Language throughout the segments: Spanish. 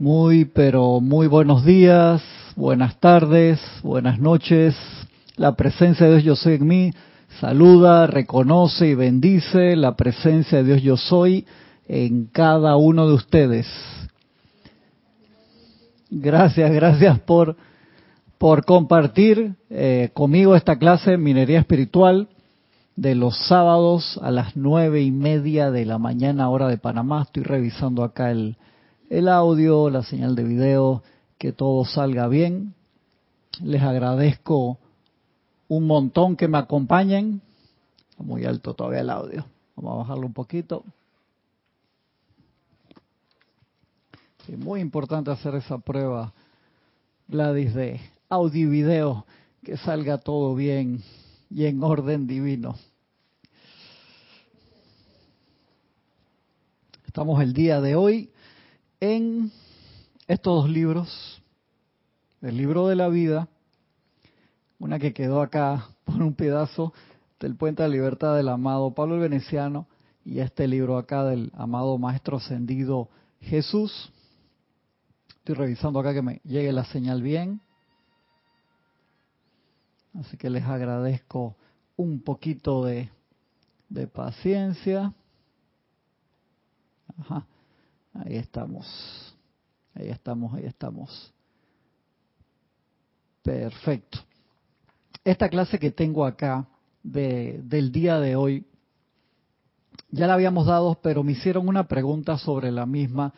Muy, pero muy buenos días, buenas tardes, buenas noches. La presencia de Dios yo soy en mí saluda, reconoce y bendice la presencia de Dios yo soy en cada uno de ustedes. Gracias, gracias por, por compartir eh, conmigo esta clase de minería espiritual de los sábados a las nueve y media de la mañana hora de Panamá. Estoy revisando acá el, el audio, la señal de video, que todo salga bien. Les agradezco un montón que me acompañen. Muy alto todavía el audio. Vamos a bajarlo un poquito. Es muy importante hacer esa prueba, Gladys, de audio y video, que salga todo bien y en orden divino. Estamos el día de hoy en estos dos libros, el libro de la vida, una que quedó acá por un pedazo del Puente de Libertad del amado Pablo el Veneciano y este libro acá del amado Maestro Ascendido Jesús. Estoy revisando acá que me llegue la señal bien. Así que les agradezco un poquito de, de paciencia. Ajá. Ahí estamos. Ahí estamos, ahí estamos. Perfecto. Esta clase que tengo acá de, del día de hoy, ya la habíamos dado, pero me hicieron una pregunta sobre la misma.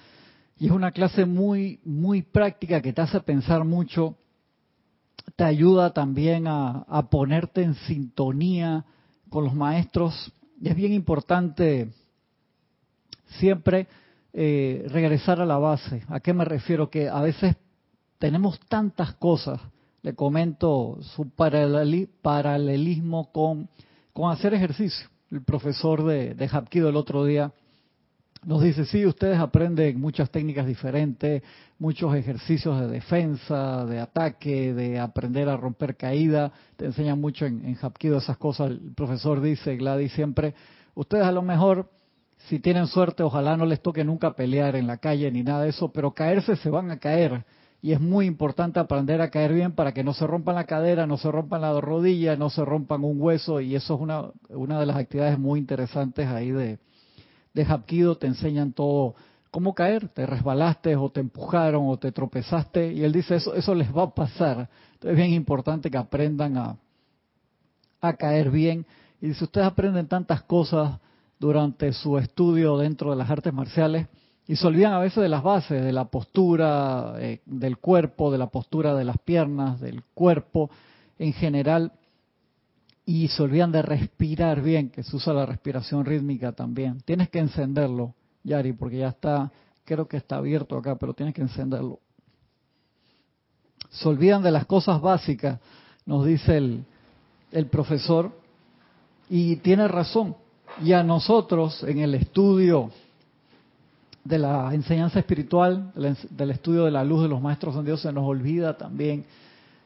Y es una clase muy, muy práctica que te hace pensar mucho, te ayuda también a, a ponerte en sintonía con los maestros. Y es bien importante siempre eh, regresar a la base. ¿A qué me refiero? Que a veces tenemos tantas cosas, le comento su paralelismo con, con hacer ejercicio. El profesor de, de Hapkido el otro día nos dice, sí, ustedes aprenden muchas técnicas diferentes, muchos ejercicios de defensa, de ataque, de aprender a romper caída, te enseñan mucho en, en esas cosas. El profesor dice, Gladys, siempre, ustedes a lo mejor si tienen suerte, ojalá no les toque nunca pelear en la calle ni nada de eso, pero caerse se van a caer. Y es muy importante aprender a caer bien para que no se rompan la cadera, no se rompan la rodilla, no se rompan un hueso. Y eso es una, una de las actividades muy interesantes ahí de, de Hapkido. Te enseñan todo, cómo caer. Te resbalaste o te empujaron o te tropezaste. Y él dice, eso, eso les va a pasar. Entonces es bien importante que aprendan a, a caer bien. Y dice, ustedes aprenden tantas cosas durante su estudio dentro de las artes marciales y se olvidan a veces de las bases, de la postura eh, del cuerpo, de la postura de las piernas, del cuerpo en general, y se olvidan de respirar bien, que se usa la respiración rítmica también. Tienes que encenderlo, Yari, porque ya está, creo que está abierto acá, pero tienes que encenderlo. Se olvidan de las cosas básicas, nos dice el, el profesor, y tiene razón y a nosotros en el estudio de la enseñanza espiritual, del estudio de la luz de los maestros en Dios, se nos olvida también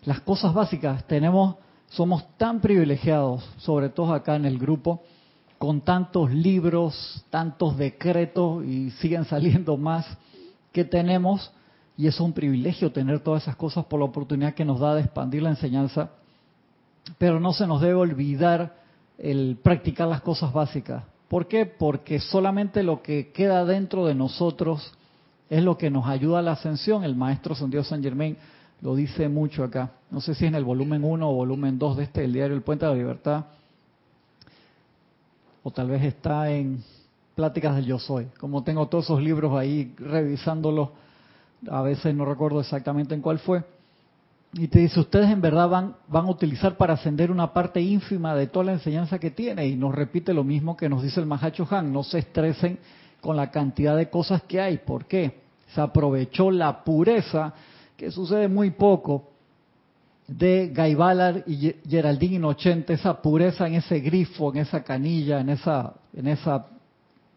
las cosas básicas. Tenemos, somos tan privilegiados, sobre todo acá en el grupo, con tantos libros, tantos decretos y siguen saliendo más que tenemos. Y es un privilegio tener todas esas cosas por la oportunidad que nos da de expandir la enseñanza. Pero no se nos debe olvidar el practicar las cosas básicas. ¿Por qué? Porque solamente lo que queda dentro de nosotros es lo que nos ayuda a la ascensión. El maestro San Dios San Germain lo dice mucho acá. No sé si en el volumen 1 o volumen 2 de este, el diario El Puente de la Libertad. O tal vez está en Pláticas del Yo Soy. Como tengo todos esos libros ahí revisándolos, a veces no recuerdo exactamente en cuál fue y te dice, ustedes en verdad van, van a utilizar para ascender una parte ínfima de toda la enseñanza que tiene. Y nos repite lo mismo que nos dice el Mahacho Han, no se estresen con la cantidad de cosas que hay. ¿Por qué? Se aprovechó la pureza, que sucede muy poco, de Guy Ballard y Geraldine Inocente, esa pureza en ese grifo, en esa canilla, en esa, en esa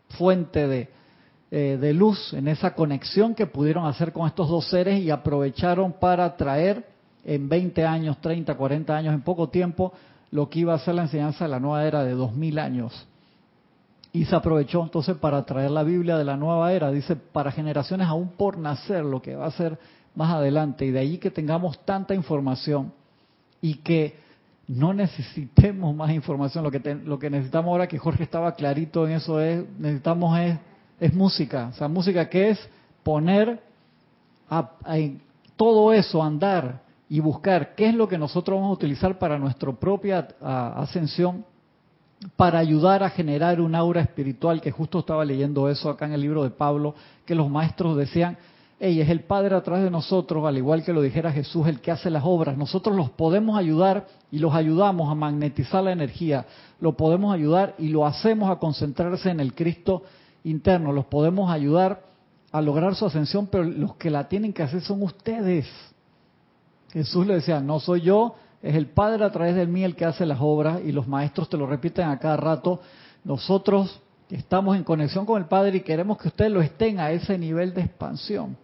fuente de, eh, de luz, en esa conexión que pudieron hacer con estos dos seres y aprovecharon para traer en 20 años, 30, 40 años, en poco tiempo, lo que iba a ser la enseñanza de la nueva era de 2000 años. y se aprovechó entonces para traer la Biblia de la nueva era, dice, para generaciones aún por nacer, lo que va a ser más adelante, y de ahí que tengamos tanta información y que no necesitemos más información, lo que, lo que necesitamos ahora, que Jorge estaba clarito en eso, es, necesitamos es, es música, o sea, música que es poner a, todo eso, andar y buscar qué es lo que nosotros vamos a utilizar para nuestra propia ascensión para ayudar a generar un aura espiritual, que justo estaba leyendo eso acá en el libro de Pablo, que los maestros decían, hey, es el Padre atrás de nosotros, al igual que lo dijera Jesús, el que hace las obras. Nosotros los podemos ayudar y los ayudamos a magnetizar la energía, lo podemos ayudar y lo hacemos a concentrarse en el Cristo interno, los podemos ayudar a lograr su ascensión, pero los que la tienen que hacer son ustedes. Jesús le decía, no soy yo, es el Padre a través de mí el que hace las obras y los maestros te lo repiten a cada rato. Nosotros estamos en conexión con el Padre y queremos que ustedes lo estén a ese nivel de expansión.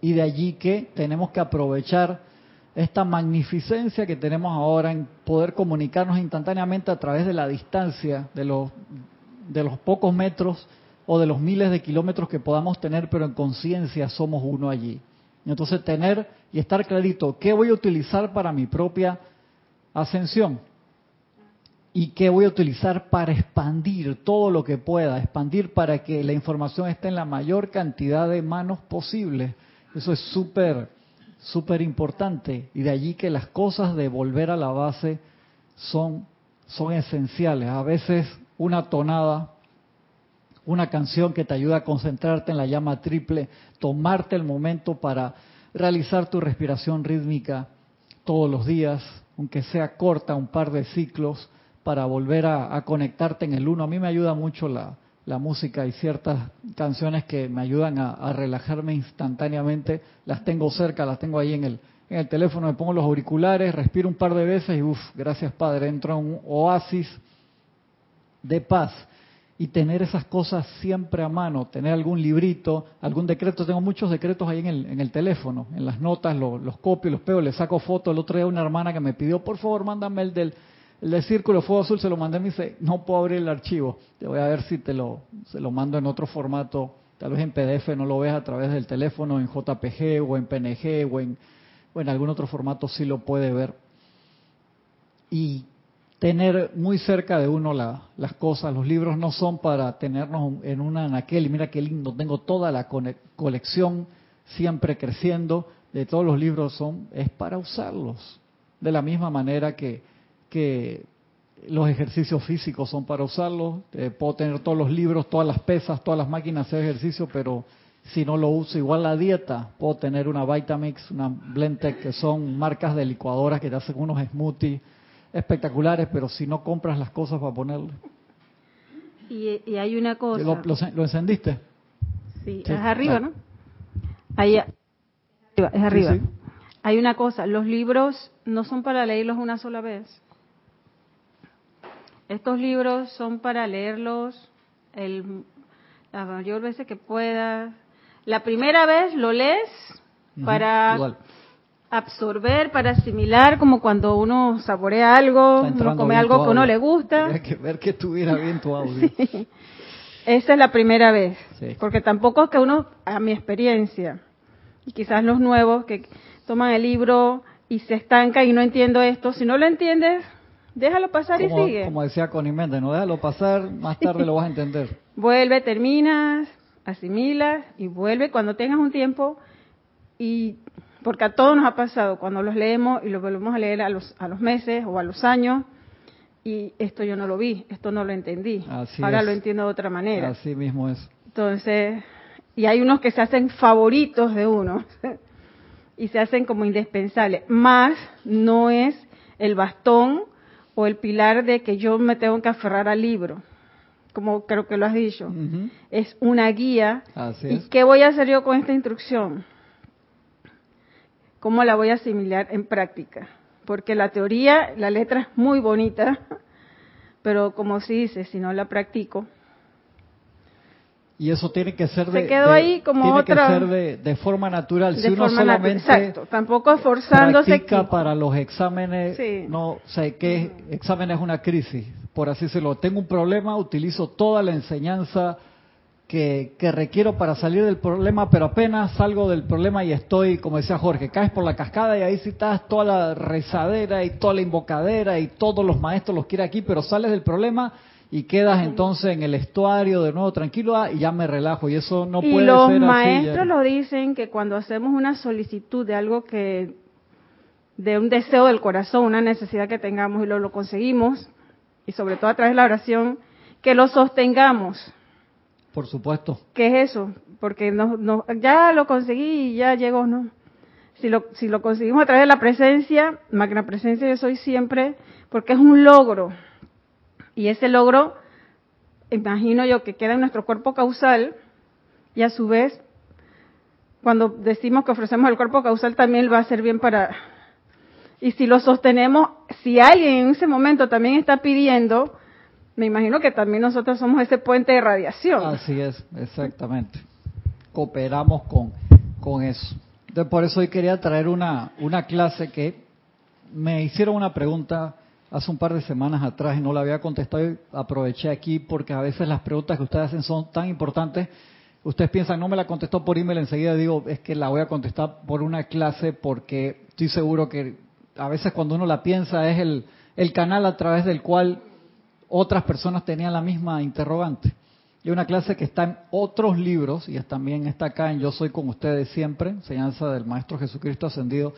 Y de allí que tenemos que aprovechar esta magnificencia que tenemos ahora en poder comunicarnos instantáneamente a través de la distancia, de los, de los pocos metros o de los miles de kilómetros que podamos tener, pero en conciencia somos uno allí. Entonces tener y estar clarito, ¿qué voy a utilizar para mi propia ascensión? ¿Y qué voy a utilizar para expandir todo lo que pueda? Expandir para que la información esté en la mayor cantidad de manos posible. Eso es súper, súper importante. Y de allí que las cosas de volver a la base son, son esenciales. A veces una tonada una canción que te ayuda a concentrarte en la llama triple, tomarte el momento para realizar tu respiración rítmica todos los días, aunque sea corta, un par de ciclos, para volver a, conectarte en el uno. A mí me ayuda mucho la, música y ciertas canciones que me ayudan a, relajarme instantáneamente. Las tengo cerca, las tengo ahí en el, en el teléfono, me pongo los auriculares, respiro un par de veces y uff, gracias Padre, entro en un oasis de paz y tener esas cosas siempre a mano, tener algún librito, algún decreto. Tengo muchos decretos ahí en el, en el teléfono, en las notas, los copio, los pego, le saco fotos. El otro día una hermana que me pidió, por favor, mándame el del, el del círculo fuego azul, se lo mandé, me dice, no puedo abrir el archivo. Te voy a ver si te lo, se lo mando en otro formato, tal vez en PDF, no lo ves a través del teléfono, en JPG o en PNG o en, o en algún otro formato sí lo puede ver. Y tener muy cerca de uno las cosas. Los libros no son para tenernos en una anaquel y mira qué lindo, tengo toda la colección siempre creciendo de todos los libros, son es para usarlos. De la misma manera que, que los ejercicios físicos son para usarlos. Eh, puedo tener todos los libros, todas las pesas, todas las máquinas de ejercicio, pero si no lo uso, igual la dieta, puedo tener una Vitamix, una Blendtec, que son marcas de licuadoras que te hacen unos smoothies espectaculares, pero si no compras las cosas para ponerle. Y, hay una cosa. ¿Lo, encendiste? Sí, es arriba, ¿no? Ahí, es arriba. Hay una cosa, los libros no son para leerlos una sola vez. Estos libros son para leerlos el, la mayor veces que puedas. La primera vez lo lees para absorber, para asimilar, como cuando uno saborea algo, uno come algo que uno le gusta. Hay que ver que estuviera bien tu audio. Esa es la primera vez, porque tampoco es que uno, a mi experiencia, y quizás los nuevos que toman el libro y se estancan y no entiendo esto, si no lo entiendes, déjalo pasar y sigue. Como decía Connie Méndez, no déjalo pasar, más tarde lo vas a entender. Vuelve, terminas, asimilas y vuelve cuando tengas un tiempo y porque a todos nos ha pasado cuando los leemos y los volvemos a leer a los, a los meses o a los años, y esto yo no lo vi, esto no lo entendí. Ahora lo entiendo de otra manera. Así mismo es. Entonces, y hay unos que se hacen favoritos de uno y se hacen como indispensables. Más no es el bastón o el pilar de que yo me tengo que aferrar al libro, como creo que lo has dicho. Es una guía. ¿Y qué voy a hacer yo con esta instrucción? ¿Cómo la voy a asimilar en práctica? Porque la teoría, la letra es muy bonita, pero como se dice, si no la practico. Y eso tiene que ser de, se quedó ahí como otra, que ser de, forma natural. si uno solamente exacto, tampoco esforzándose para los exámenes, no sé qué examen es una crisis. por así decirlo, tengo un problema, utilizo toda la enseñanza que, que, requiero para salir del problema, pero apenas salgo del problema y estoy, como decía Jorge, caes por la cascada y ahí sí estás toda la rezadera y toda la invocadera y todos los maestros los quiere aquí, pero sales del problema y quedas entonces en el estuario de nuevo tranquilo ah, y ya me relajo y eso no puede ser así. Y los maestros lo dicen que cuando hacemos una solicitud de algo que de un deseo del corazón, una necesidad que tengamos y lo, lo conseguimos y sobre todo a través de la oración que lo sostengamos. Por supuesto. ¿Qué es eso? Porque no, no, ya lo conseguí y ya llegó, ¿no? Si lo, si lo conseguimos a través de la presencia, magna presencia yo soy siempre, porque es un logro y ese logro, imagino yo, que queda en nuestro cuerpo causal y a su vez, cuando decimos que ofrecemos el cuerpo causal, también va a ser bien para... Y si lo sostenemos, si alguien en ese momento también está pidiendo, me imagino que también nosotros somos ese puente de radiación. Así es, exactamente. Cooperamos con, con eso. Entonces, por eso hoy quería traer una, una clase que me hicieron una pregunta hace un par de semanas atrás y no la había contestado y aproveché aquí porque a veces las preguntas que ustedes hacen son tan importantes. Ustedes piensan, no me la contestó por email, enseguida digo, es que la voy a contestar por una clase porque estoy seguro que a veces cuando uno la piensa es el, el canal a través del cual otras personas tenían la misma interrogante. Y una clase que está en otros libros y también está acá en Yo Soy con ustedes siempre, enseñanza del Maestro Jesucristo Ascendido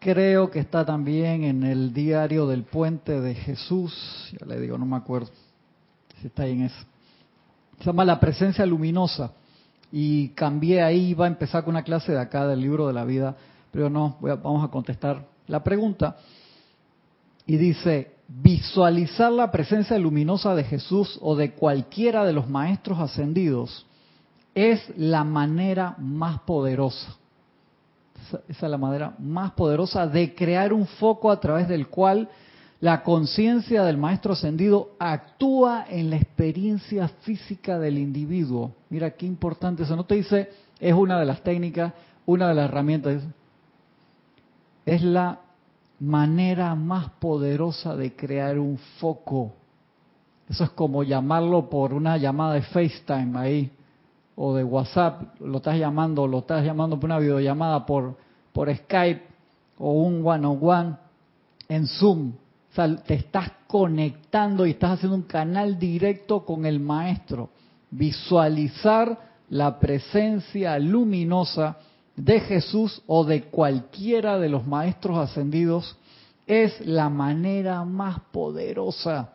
Creo que está también en el diario del puente de Jesús, ya le digo, no me acuerdo si está ahí en eso. Se llama La presencia luminosa y cambié ahí, iba a empezar con una clase de acá del libro de la vida, pero no, vamos a contestar la pregunta. Y dice, visualizar la presencia luminosa de Jesús o de cualquiera de los maestros ascendidos es la manera más poderosa esa es la manera más poderosa de crear un foco a través del cual la conciencia del maestro ascendido actúa en la experiencia física del individuo. Mira qué importante eso. No te dice, es una de las técnicas, una de las herramientas. Es la manera más poderosa de crear un foco. Eso es como llamarlo por una llamada de FaceTime ahí o de WhatsApp, lo estás llamando, lo estás llamando por una videollamada por, por Skype o un one-on-one en Zoom. O sea, te estás conectando y estás haciendo un canal directo con el maestro. Visualizar la presencia luminosa de Jesús o de cualquiera de los maestros ascendidos es la manera más poderosa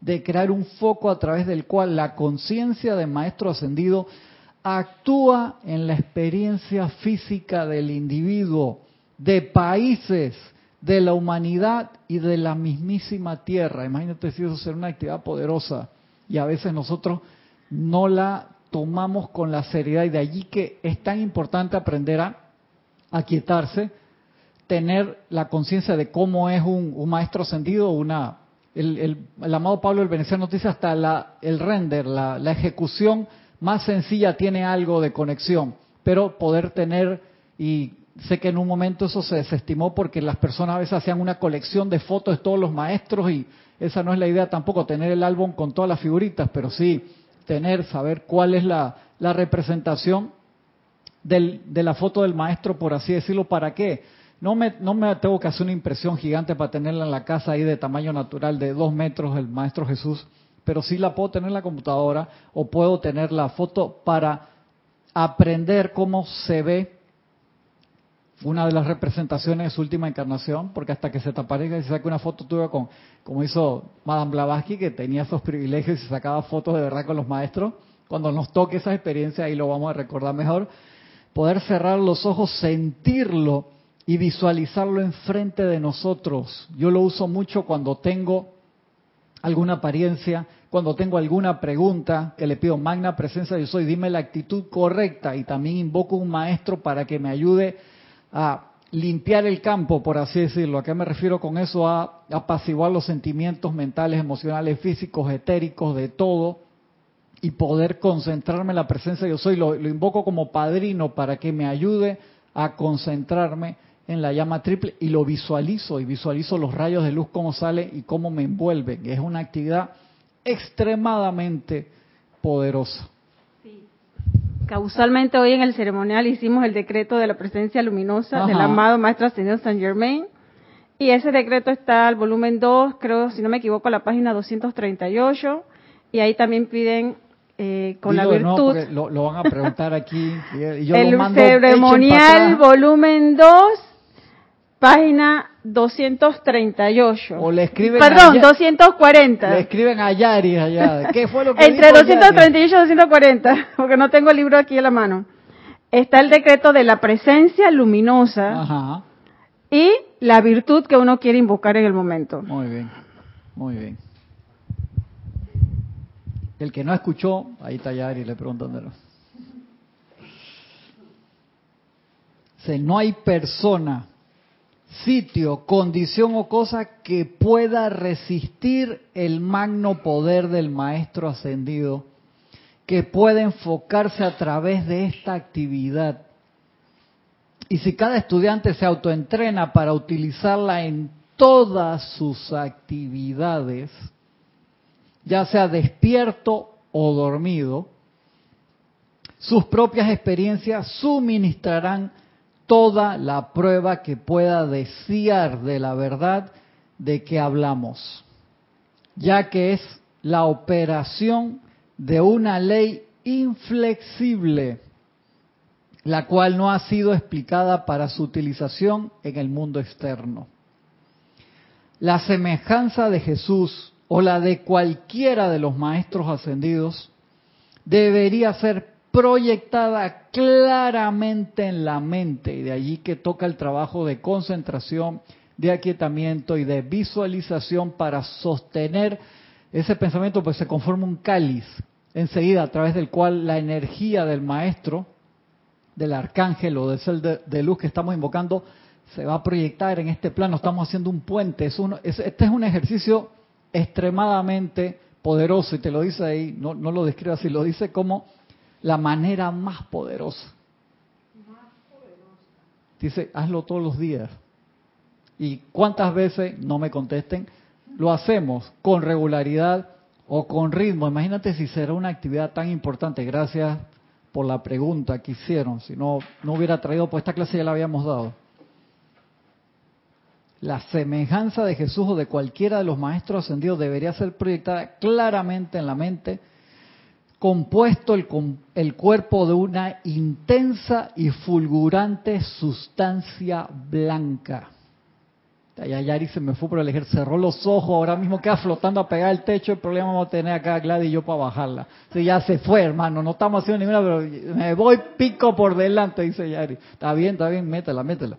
de crear un foco a través del cual la conciencia del maestro ascendido actúa en la experiencia física del individuo, de países, de la humanidad y de la mismísima tierra. Imagínate si eso será una actividad poderosa y a veces nosotros no la tomamos con la seriedad y de allí que es tan importante aprender a aquietarse, tener la conciencia de cómo es un, maestro ascendido, una, el, amado Pablo el Veneciano dice hasta la, el render, la, la ejecución más sencilla tiene algo de conexión, pero poder tener, y sé que en un momento eso se desestimó porque las personas a veces hacían una colección de fotos de todos los maestros y esa no es la idea tampoco, tener el álbum con todas las figuritas, pero sí tener, saber cuál es la, la representación del, de la foto del maestro, por así decirlo, ¿para qué? No me, no me tengo que hacer una impresión gigante para tenerla en la casa ahí de tamaño natural de dos metros el maestro Jesús, pero sí la puedo tener en la computadora o puedo tener la foto para aprender cómo se ve una de las representaciones de su última encarnación, porque hasta que se te aparezca y se saque una foto tuya con, como hizo Madame Blavatsky, que tenía esos privilegios y sacaba fotos de verdad con los maestros, cuando nos toque esa experiencia, ahí lo vamos a recordar mejor, poder cerrar los ojos, sentirlo y visualizarlo enfrente de nosotros. Yo lo uso mucho cuando tengo alguna apariencia, cuando tengo alguna pregunta, que le pido magna presencia yo soy, dime la actitud correcta. Y también invoco un maestro para que me ayude a limpiar el campo, por así decirlo. ¿A qué me refiero con eso? A apaciguar los sentimientos mentales, emocionales, físicos, etéricos, de todo, y poder concentrarme en la presencia yo soy. Lo, lo invoco como padrino para que me ayude a concentrarme en la llama triple y lo visualizo y visualizo los rayos de luz cómo salen y cómo me envuelven. Es una actividad extremadamente poderosa. Causalmente hoy en el ceremonial hicimos el decreto de la presencia luminosa del amado Maestro Ascendido San Germain. Y ese decreto está al volumen 2, creo, si no me equivoco, a la página 238. Y ahí también piden eh, con la virtud. lo, lo, van a preguntar aquí. Y yo el ceremonial volumen 2, página 238. O le escriben Perdón, 240. Le escriben a Yari allá. ¿Qué fue lo que Entre 238 y 240, porque no tengo el libro aquí en la mano. Está el decreto de la presencia luminosa y la virtud que uno quiere invocar en el momento. Muy bien, muy bien. El que no escuchó, ahí está Yari, le preguntan no hay persona sitio, condición o cosa que pueda resistir el magno poder del Maestro ascendido, que pueda enfocarse a través de esta actividad. Y si cada estudiante se autoentrena para utilizarla en todas sus actividades, ya sea despierto o dormido, sus propias experiencias suministrarán toda la prueba que pueda desear de la verdad de que hablamos, ya que es la operación de una ley inflexible, la cual no ha sido explicada para su utilización en el mundo externo. La semejanza de Jesús o la de cualquiera de los maestros ascendidos debería ser proyectada claramente en la mente, y de allí que toca el trabajo de concentración, de aquietamiento y de visualización para sostener ese pensamiento, pues se conforma un cáliz enseguida a través del cual la energía del maestro, del arcángel o del ser de, luz que estamos invocando, se va a proyectar en este plano. Estamos haciendo un puente. Es este es un ejercicio extremadamente poderoso y te lo dice ahí, no, no lo describe así, lo dice como la manera más poderosa. Dice, hazlo todos los días. ¿Y cuántas veces, no me contesten, lo hacemos con regularidad o con ritmo? Imagínate si será una actividad tan importante. Gracias por la pregunta que hicieron. Si no, no hubiera traído, pues esta clase ya la habíamos dado. La semejanza de Jesús o de cualquiera de los maestros ascendidos debería ser proyectada claramente en la mente compuesto el, el, cuerpo de una intensa y fulgurante sustancia blanca. Ya Yari se me fue por elegir, cerró los ojos, ahora mismo queda flotando a pegar el techo, el problema vamos a tener acá Gladys y yo para bajarla. Ya se fue, hermano, no estamos haciendo ninguna, pero me voy pico por delante, dice Yari. Está bien, está bien, métela, métela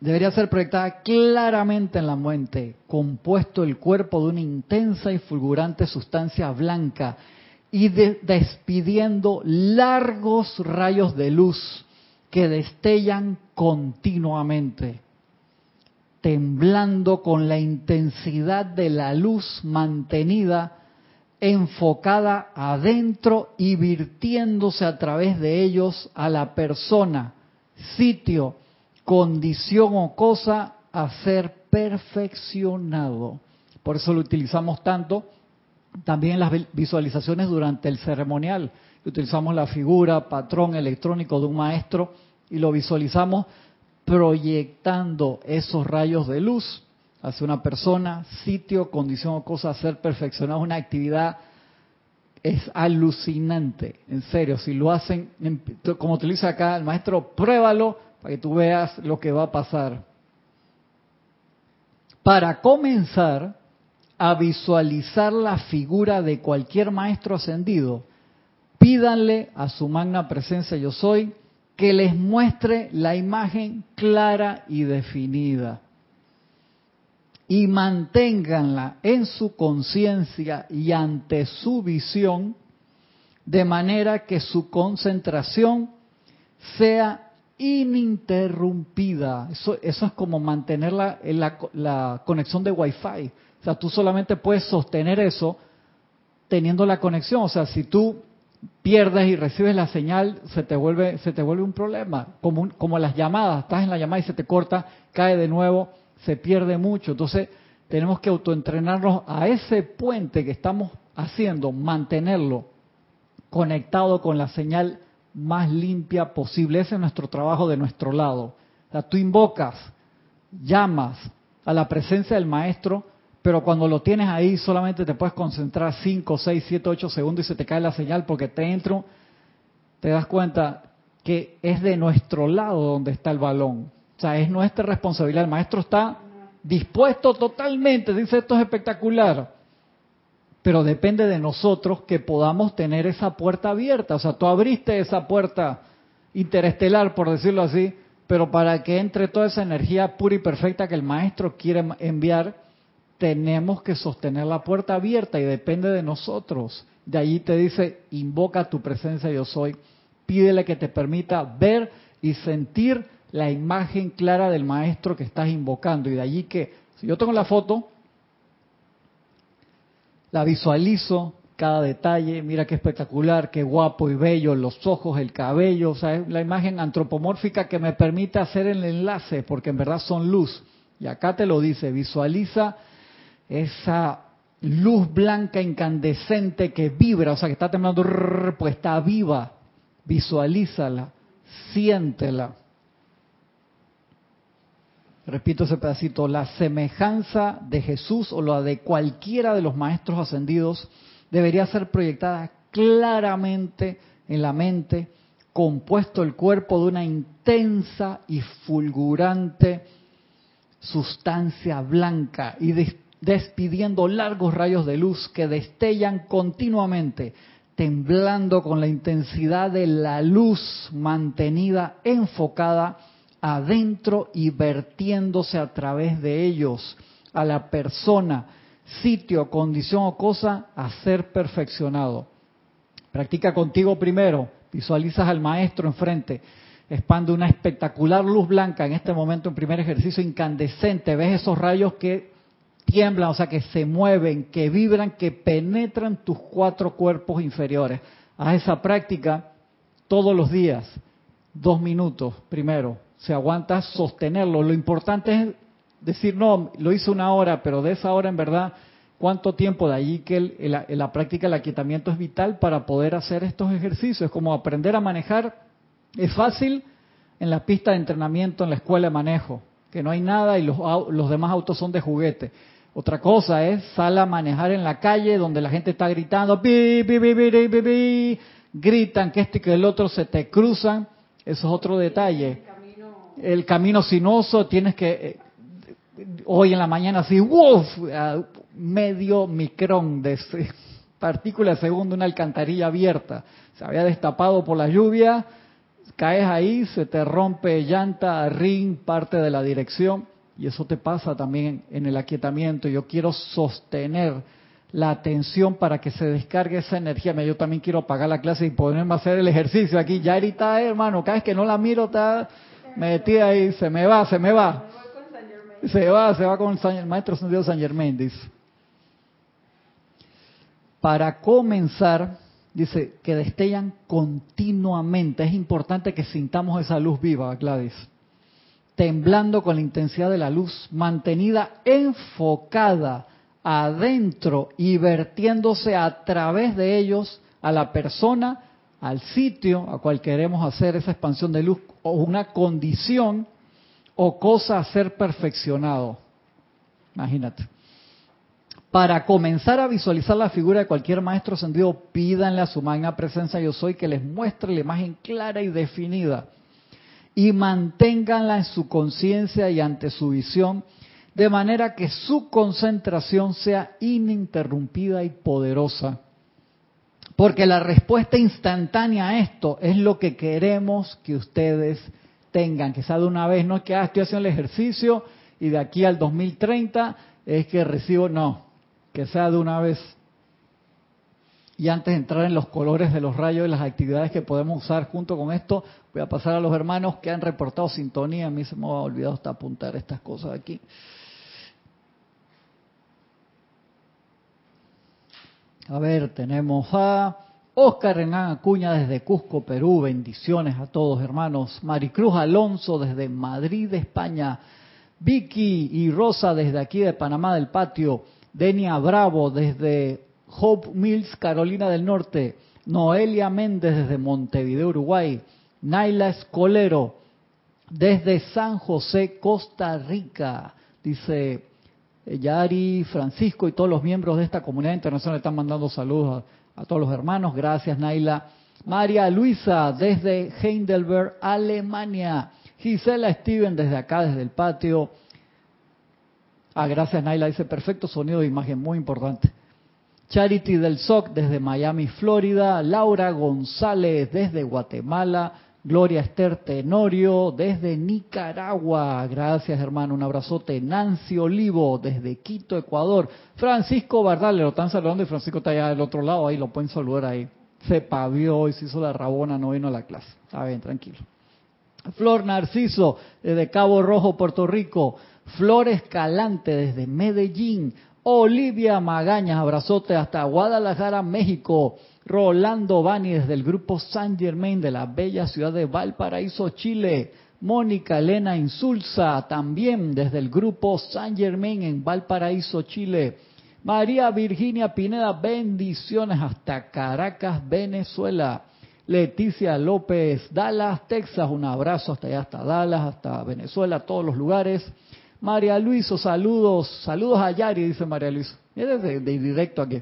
debería ser proyectada claramente en la mente, compuesto el cuerpo de una intensa y fulgurante sustancia blanca y despidiendo largos rayos de luz que destellan continuamente, temblando con la intensidad de la luz mantenida enfocada adentro y virtiéndose a través de ellos a la persona, sitio, condición o cosa a ser perfeccionado. Por eso lo utilizamos tanto también en las visualizaciones durante el ceremonial. Utilizamos la figura, patrón electrónico de un maestro y lo visualizamos proyectando esos rayos de luz hacia una persona, sitio, condición o cosa a ser perfeccionado. Una actividad es alucinante, en serio. Si lo hacen, como utiliza acá el maestro, pruébalo para que tú veas lo que va a pasar. Para comenzar a visualizar la figura de cualquier maestro ascendido, pídanle a su magna presencia yo soy que les muestre la imagen clara y definida y manténganla en su conciencia y ante su visión de manera que su concentración sea ininterrumpida. Eso, eso es como mantener la, la, conexión de Wi-Fi. O sea, tú solamente puedes sostener eso teniendo la conexión. O sea, si tú pierdes y recibes la señal, se te vuelve, se te vuelve un problema. Como, como las llamadas, estás en la llamada y se te corta, cae de nuevo, se pierde mucho. Entonces, tenemos que autoentrenarnos a ese puente que estamos haciendo, mantenerlo conectado con la señal más limpia posible. Ese es nuestro trabajo de nuestro lado. O sea, tú invocas, llamas a la presencia del maestro, pero cuando lo tienes ahí solamente te puedes concentrar 5, 6, 7, 8 segundos y se te cae la señal porque te entro, te das cuenta que es de nuestro lado donde está el balón. O sea, es nuestra responsabilidad. El maestro está dispuesto totalmente, dice esto es espectacular. Pero depende de nosotros que podamos tener esa puerta abierta. O sea, tú abriste esa puerta interestelar, por decirlo así, pero para que entre toda esa energía pura y perfecta que el maestro quiere enviar, tenemos que sostener la puerta abierta y depende de nosotros. De allí te dice, invoca tu presencia yo soy, pídele que te permita ver y sentir la imagen clara del maestro que estás invocando. Y de allí que, si yo tengo la foto, la visualizo, cada detalle, mira qué espectacular, qué guapo y bello, los ojos, el cabello, o sea, es la imagen antropomórfica que me permite hacer el enlace, porque en verdad son luz. Y acá te lo dice, visualiza esa luz blanca incandescente que vibra, o sea, que está temblando, pues está viva, visualízala, siéntela. Repito ese pedacito, la semejanza de Jesús o la de cualquiera de los maestros ascendidos debería ser proyectada claramente en la mente, compuesto el cuerpo de una intensa y fulgurante sustancia blanca y despidiendo largos rayos de luz que destellan continuamente, temblando con la intensidad de la luz mantenida enfocada adentro y vertiéndose a través de ellos a la persona, sitio, condición o cosa a ser perfeccionado. Practica contigo primero, visualizas al maestro enfrente, expande una espectacular luz blanca en este momento, en primer ejercicio incandescente, ves esos rayos que tiemblan, o sea, que se mueven, que vibran, que penetran tus cuatro cuerpos inferiores. Haz esa práctica todos los días, dos minutos primero, se aguanta sostenerlo. Lo importante es decir, no, lo hice una hora, pero de esa hora en verdad, ¿cuánto tiempo? De allí que la práctica del aquietamiento es vital para poder hacer estos ejercicios. Es como aprender a manejar, es fácil en la pista de entrenamiento, en la escuela de manejo, que no hay nada y los, los demás autos son de juguete. Otra cosa es sal a manejar en la calle donde la gente está gritando, pi, pi, pi, gritan que este y que el otro se te cruzan. Eso es otro detalle. El camino sinuoso, tienes que, eh, hoy en la mañana así, ¡wow! medio micrón de partícula de segundo, una alcantarilla abierta. Se había destapado por la lluvia, caes ahí, se te rompe llanta, ring, parte de la dirección y eso te pasa también en el aquietamiento. Yo quiero sostener la atención para que se descargue esa energía. Yo también quiero pagar la clase y ponerme a hacer el ejercicio aquí. Ya ahorita, hermano, cada vez que no la miro está metida ahí, se me va, se me va. Se va, se va con el maestro Santiago San Germain, dice. Para comenzar, dice que destellan continuamente. Es importante que sintamos esa luz viva, Gladys temblando con la intensidad de la luz, mantenida enfocada adentro y vertiéndose a través de ellos a la persona, al sitio a cual queremos hacer esa expansión de luz o una condición o cosa a ser perfeccionado. Imagínate. Para comenzar a visualizar la figura de cualquier maestro ascendido, pídanle a su magna presencia yo soy que les muestre la imagen clara y definida y manténganla en su conciencia y ante su visión, de manera que su concentración sea ininterrumpida y poderosa. Porque la respuesta instantánea a esto es lo que queremos que ustedes tengan, que sea de una vez, no es que ah, estoy haciendo el ejercicio y de aquí al 2030 es que recibo, no, que sea de una vez. Y antes de entrar en los colores de los rayos y las actividades que podemos usar junto con esto, voy a pasar a los hermanos que han reportado sintonía. A mí se me ha olvidado hasta apuntar estas cosas aquí. A ver, tenemos a Oscar Renán Acuña desde Cusco, Perú. Bendiciones a todos, hermanos. Maricruz Alonso desde Madrid, España. Vicky y Rosa desde aquí de Panamá del Patio. Denia Bravo desde Hope Mills, Carolina del Norte. Noelia Méndez desde Montevideo, Uruguay. Naila Escolero desde San José, Costa Rica. Dice Yari, Francisco y todos los miembros de esta comunidad internacional están mandando saludos a, todos los hermanos. Gracias, Naila. María Luisa desde Heidelberg, Alemania. Gisela Steven desde acá, desde el patio. Ah, gracias, Naila. Dice perfecto sonido de imagen, muy importante. Charity del SOC desde Miami, Florida. Laura González desde Guatemala. Gloria Esther Tenorio desde Nicaragua. Gracias, hermano. Un abrazote. Nancy Olivo desde Quito, Ecuador. Francisco Bardal, le lo están saludando y Francisco está allá del otro lado. Ahí lo pueden saludar ahí. Se pavió y se hizo la rabona, no vino a la clase. Está bien, tranquilo. Flor Narciso desde Cabo Rojo, Puerto Rico. Flor Escalante desde Medellín. Olivia Magañas, abrazote hasta Guadalajara, México. Rolando Bani desde el grupo San Germain de la bella ciudad de Valparaíso, Chile. Mónica Elena Insulza, también desde el grupo San Germain en Valparaíso, Chile. María Virginia Pineda, bendiciones hasta Caracas, Venezuela. Leticia López, Dallas, Texas, un abrazo hasta allá, hasta Dallas, hasta Venezuela, todos los lugares. María Luiso, saludos, saludos a Yari, dice María Luiso. Es de, directo aquí.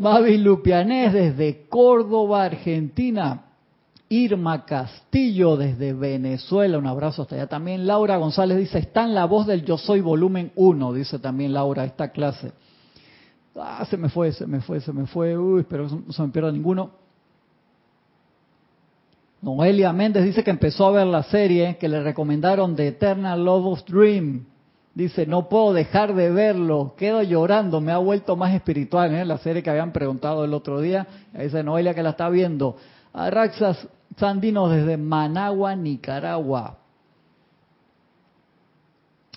Mavi Lupianés desde Córdoba, Argentina. Irma Castillo desde Venezuela, un abrazo hasta allá también. Laura González dice, está en la voz del Yo Soy volumen 1, dice también Laura, esta clase. Ah, se me fue, se me fue, se me fue, uy, pero no se me pierda ninguno. Noelia Méndez dice que empezó a ver la serie que le recomendaron de Eternal Love of Dream. Dice, no puedo dejar de verlo, quedo llorando, me ha vuelto más espiritual, ¿eh? la serie que habían preguntado el otro día. Dice Noelia que la está viendo. Araxas Sandino desde Managua, Nicaragua.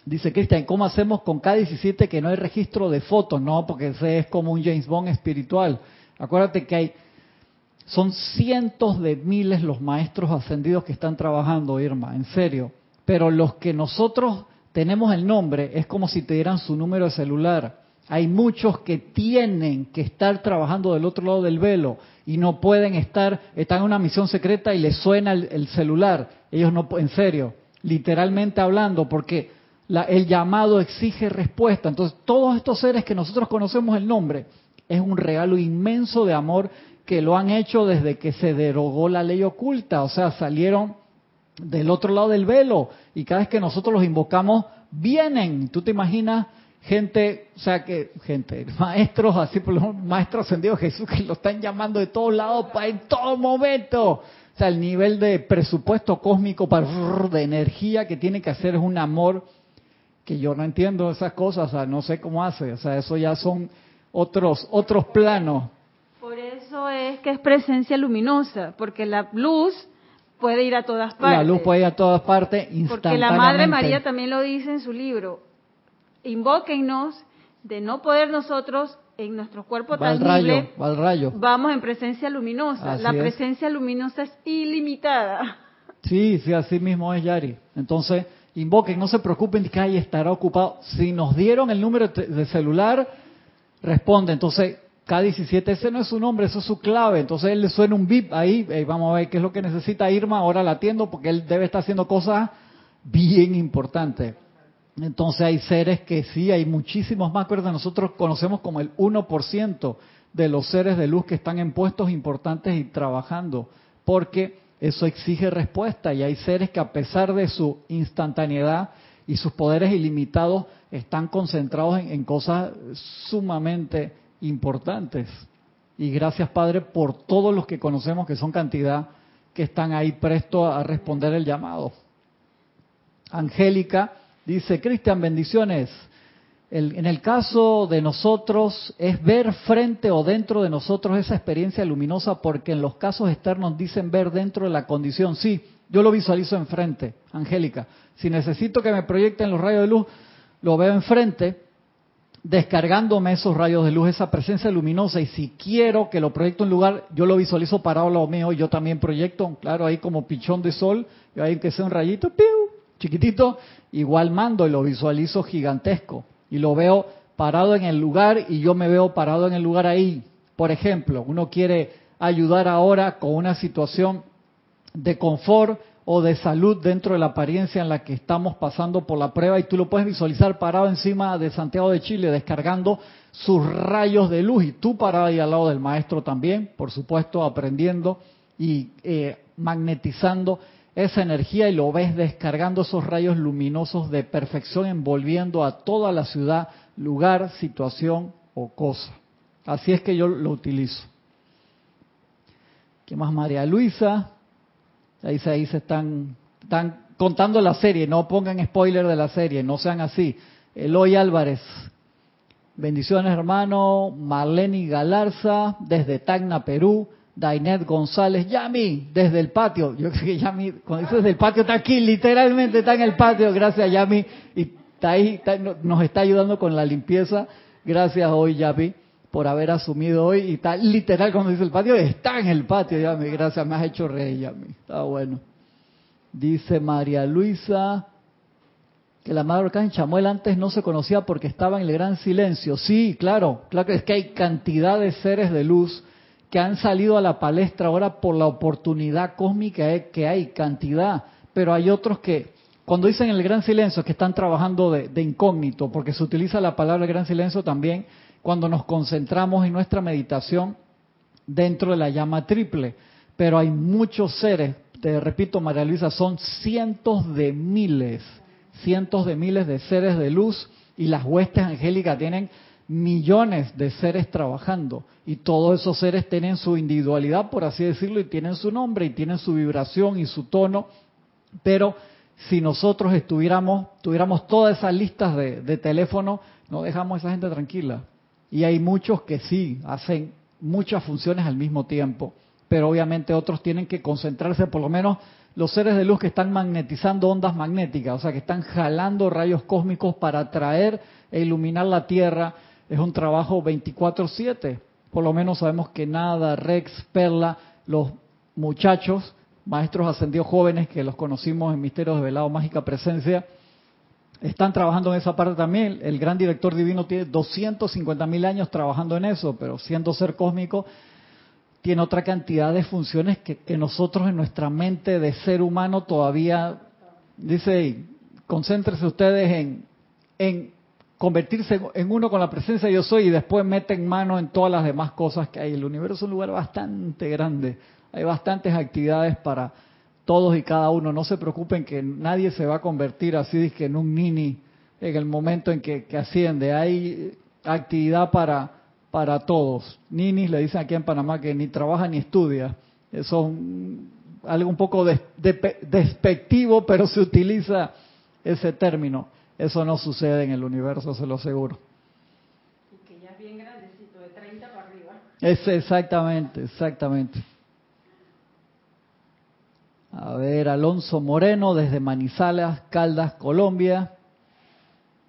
Dice Cristian, ¿cómo hacemos con K17 que no hay registro de fotos? No, porque ese es como un James Bond espiritual. Acuérdate que hay son cientos de miles los maestros ascendidos que están trabajando, Irma, en serio. Pero los que nosotros tenemos el nombre es como si te dieran su número de celular. Hay muchos que tienen que estar trabajando del otro lado del velo y no pueden estar, están en una misión secreta y les suena el, celular. Ellos no, en serio, literalmente hablando, porque el llamado exige respuesta. Entonces, todos estos seres que nosotros conocemos el nombre, es un regalo inmenso de amor que lo han hecho desde que se derogó la ley oculta, o sea, salieron del otro lado del velo y cada vez que nosotros los invocamos, vienen. ¿Tú te imaginas gente, o sea, que gente, maestros, así por los maestros ascendidos Jesús que lo están llamando de todos lados, para en todo momento? O sea, el nivel de presupuesto cósmico para, de energía que tiene que hacer es un amor que yo no entiendo esas cosas, o sea, no sé cómo hace, o sea, eso ya son otros otros planos es que es presencia luminosa, porque la luz puede ir a todas partes. La luz puede ir a todas partes Porque la Madre María también lo dice en su libro. Invóquennos de no poder nosotros en nuestro cuerpo tangible. rayo. Vamos en presencia luminosa. la presencia luminosa es ilimitada. Sí, sí, así mismo es Yari. Entonces, invoquen, no se preocupen que ahí estará ocupado. Si nos dieron el número de celular, responde. Entonces, K17, ese no es su nombre, eso es su clave. Entonces él le suena un bip ahí, vamos a ver qué es lo que necesita Irma, ahora la atiendo porque él debe estar haciendo cosas bien importantes. Entonces hay seres que sí, hay muchísimos más, pero nosotros conocemos como el 1% de los seres de luz que están en puestos importantes y trabajando, porque eso exige respuesta y hay seres que a pesar de su instantaneidad y sus poderes ilimitados están concentrados en, en cosas sumamente importantes. Y gracias, Padre, por todos los que conocemos, que son cantidad, que están ahí presto a responder el llamado. Angélica dice, Cristian, bendiciones. en el caso de nosotros es ver frente o dentro de nosotros esa experiencia luminosa, porque en los casos externos dicen ver dentro de la condición. Sí, yo lo visualizo enfrente, Angélica. Si necesito que me proyecten los rayos de luz, lo veo enfrente, descargándome esos rayos de luz, esa presencia luminosa, y si quiero que lo proyecto en lugar, yo lo visualizo parado lo mío, yo también proyecto, claro, ahí como pichón de sol, y ahí que sea un rayito, ¡piu! chiquitito, igual mando y lo visualizo gigantesco, y lo veo parado en el lugar y yo me veo parado en el lugar ahí. Por ejemplo, uno quiere ayudar ahora con una situación de confort o de salud dentro de la apariencia en la que estamos pasando por la prueba y tú lo puedes visualizar parado encima de Santiago de Chile descargando sus rayos de luz y tú parado ahí al lado del maestro también, por supuesto aprendiendo y eh, magnetizando esa energía y lo ves descargando esos rayos luminosos de perfección envolviendo a toda la ciudad, lugar, situación o cosa. Así es que yo lo utilizo. ¿Qué más María Luisa? Ahí se, ahí se están, están contando la serie, no pongan spoiler de la serie, no sean así. Eloy Álvarez, bendiciones hermano, Marlene Galarza, desde Tacna, Perú, Dainet González, Yami, desde el patio, yo creo que Yami, cuando dice desde el patio está aquí, literalmente está en el patio, gracias Yami, y está ahí, nos está ayudando con la limpieza, gracias hoy Yami por haber asumido hoy y está literal cuando dice el patio, está en el patio, ya mi gracias, me has hecho reír, ya está bueno. Dice María Luisa que la madre en Chamuel antes no se conocía porque estaba en el gran silencio. Sí, claro, claro que es que hay cantidad de seres de luz que han salido a la palestra ahora por la oportunidad cósmica que hay, cantidad, pero hay otros que cuando dicen el gran silencio que están trabajando de, de incógnito, porque se utiliza la palabra gran silencio también cuando nos concentramos en nuestra meditación dentro de la llama triple. Pero hay muchos seres, te repito María Luisa, son cientos de miles, cientos de miles de seres de luz y las huestes angélicas tienen millones de seres trabajando y todos esos seres tienen su individualidad, por así decirlo, y tienen su nombre y tienen su vibración y su tono, pero si nosotros estuviéramos, tuviéramos todas esas listas de, de teléfono, no dejamos a esa gente tranquila. Y hay muchos que sí hacen muchas funciones al mismo tiempo, pero obviamente otros tienen que concentrarse, por lo menos los seres de luz que están magnetizando ondas magnéticas, o sea, que están jalando rayos cósmicos para atraer e iluminar la Tierra, es un trabajo 24/7. Por lo menos sabemos que nada, Rex, Perla, los muchachos, maestros ascendidos jóvenes que los conocimos en Misterios de Velado Mágica Presencia, están trabajando en esa parte también. El gran director divino tiene 250 mil años trabajando en eso, pero siendo ser cósmico, tiene otra cantidad de funciones que, nosotros en nuestra mente de ser humano todavía, dice, concéntrese ustedes en, en convertirse en uno con la presencia de yo soy y después meten mano en todas las demás cosas que hay. El universo es un lugar bastante grande, hay bastantes actividades para todos y cada uno. No se preocupen que nadie se va a convertir así que en un nini en el momento en que, asciende. Hay actividad para, para todos. Ninis le dicen aquí en Panamá que ni trabaja ni estudia. Eso es algo un poco despectivo, pero se utiliza ese término. Eso no sucede en el universo, se lo aseguro. Y que ya es bien grandecito, de 30 para arriba. Es exactamente, exactamente. A ver, Alonso Moreno desde Manizales, Caldas, Colombia.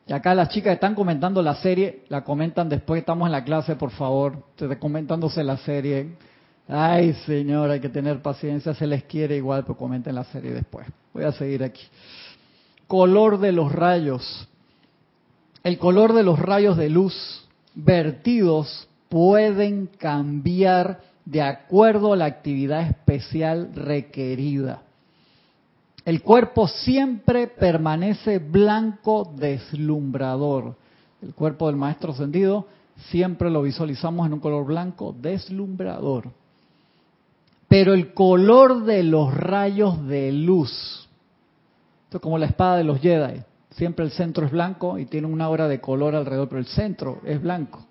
Y acá las chicas están comentando la serie, la comentan después, estamos en la clase, por favor, comentándose la serie. Ay, señor, hay que tener paciencia, se les quiere igual, pero comenten la serie después. Voy a seguir aquí. Color de los rayos. El color de los rayos de luz vertidos pueden cambiar de acuerdo a la actividad especial requerida. El cuerpo siempre permanece blanco deslumbrador. El cuerpo del maestro ascendido siempre lo visualizamos en un color blanco deslumbrador. Pero el color de los rayos de luz, esto es como la espada de los Jedi, siempre el centro es blanco y tiene una hora de color alrededor, pero el centro es blanco.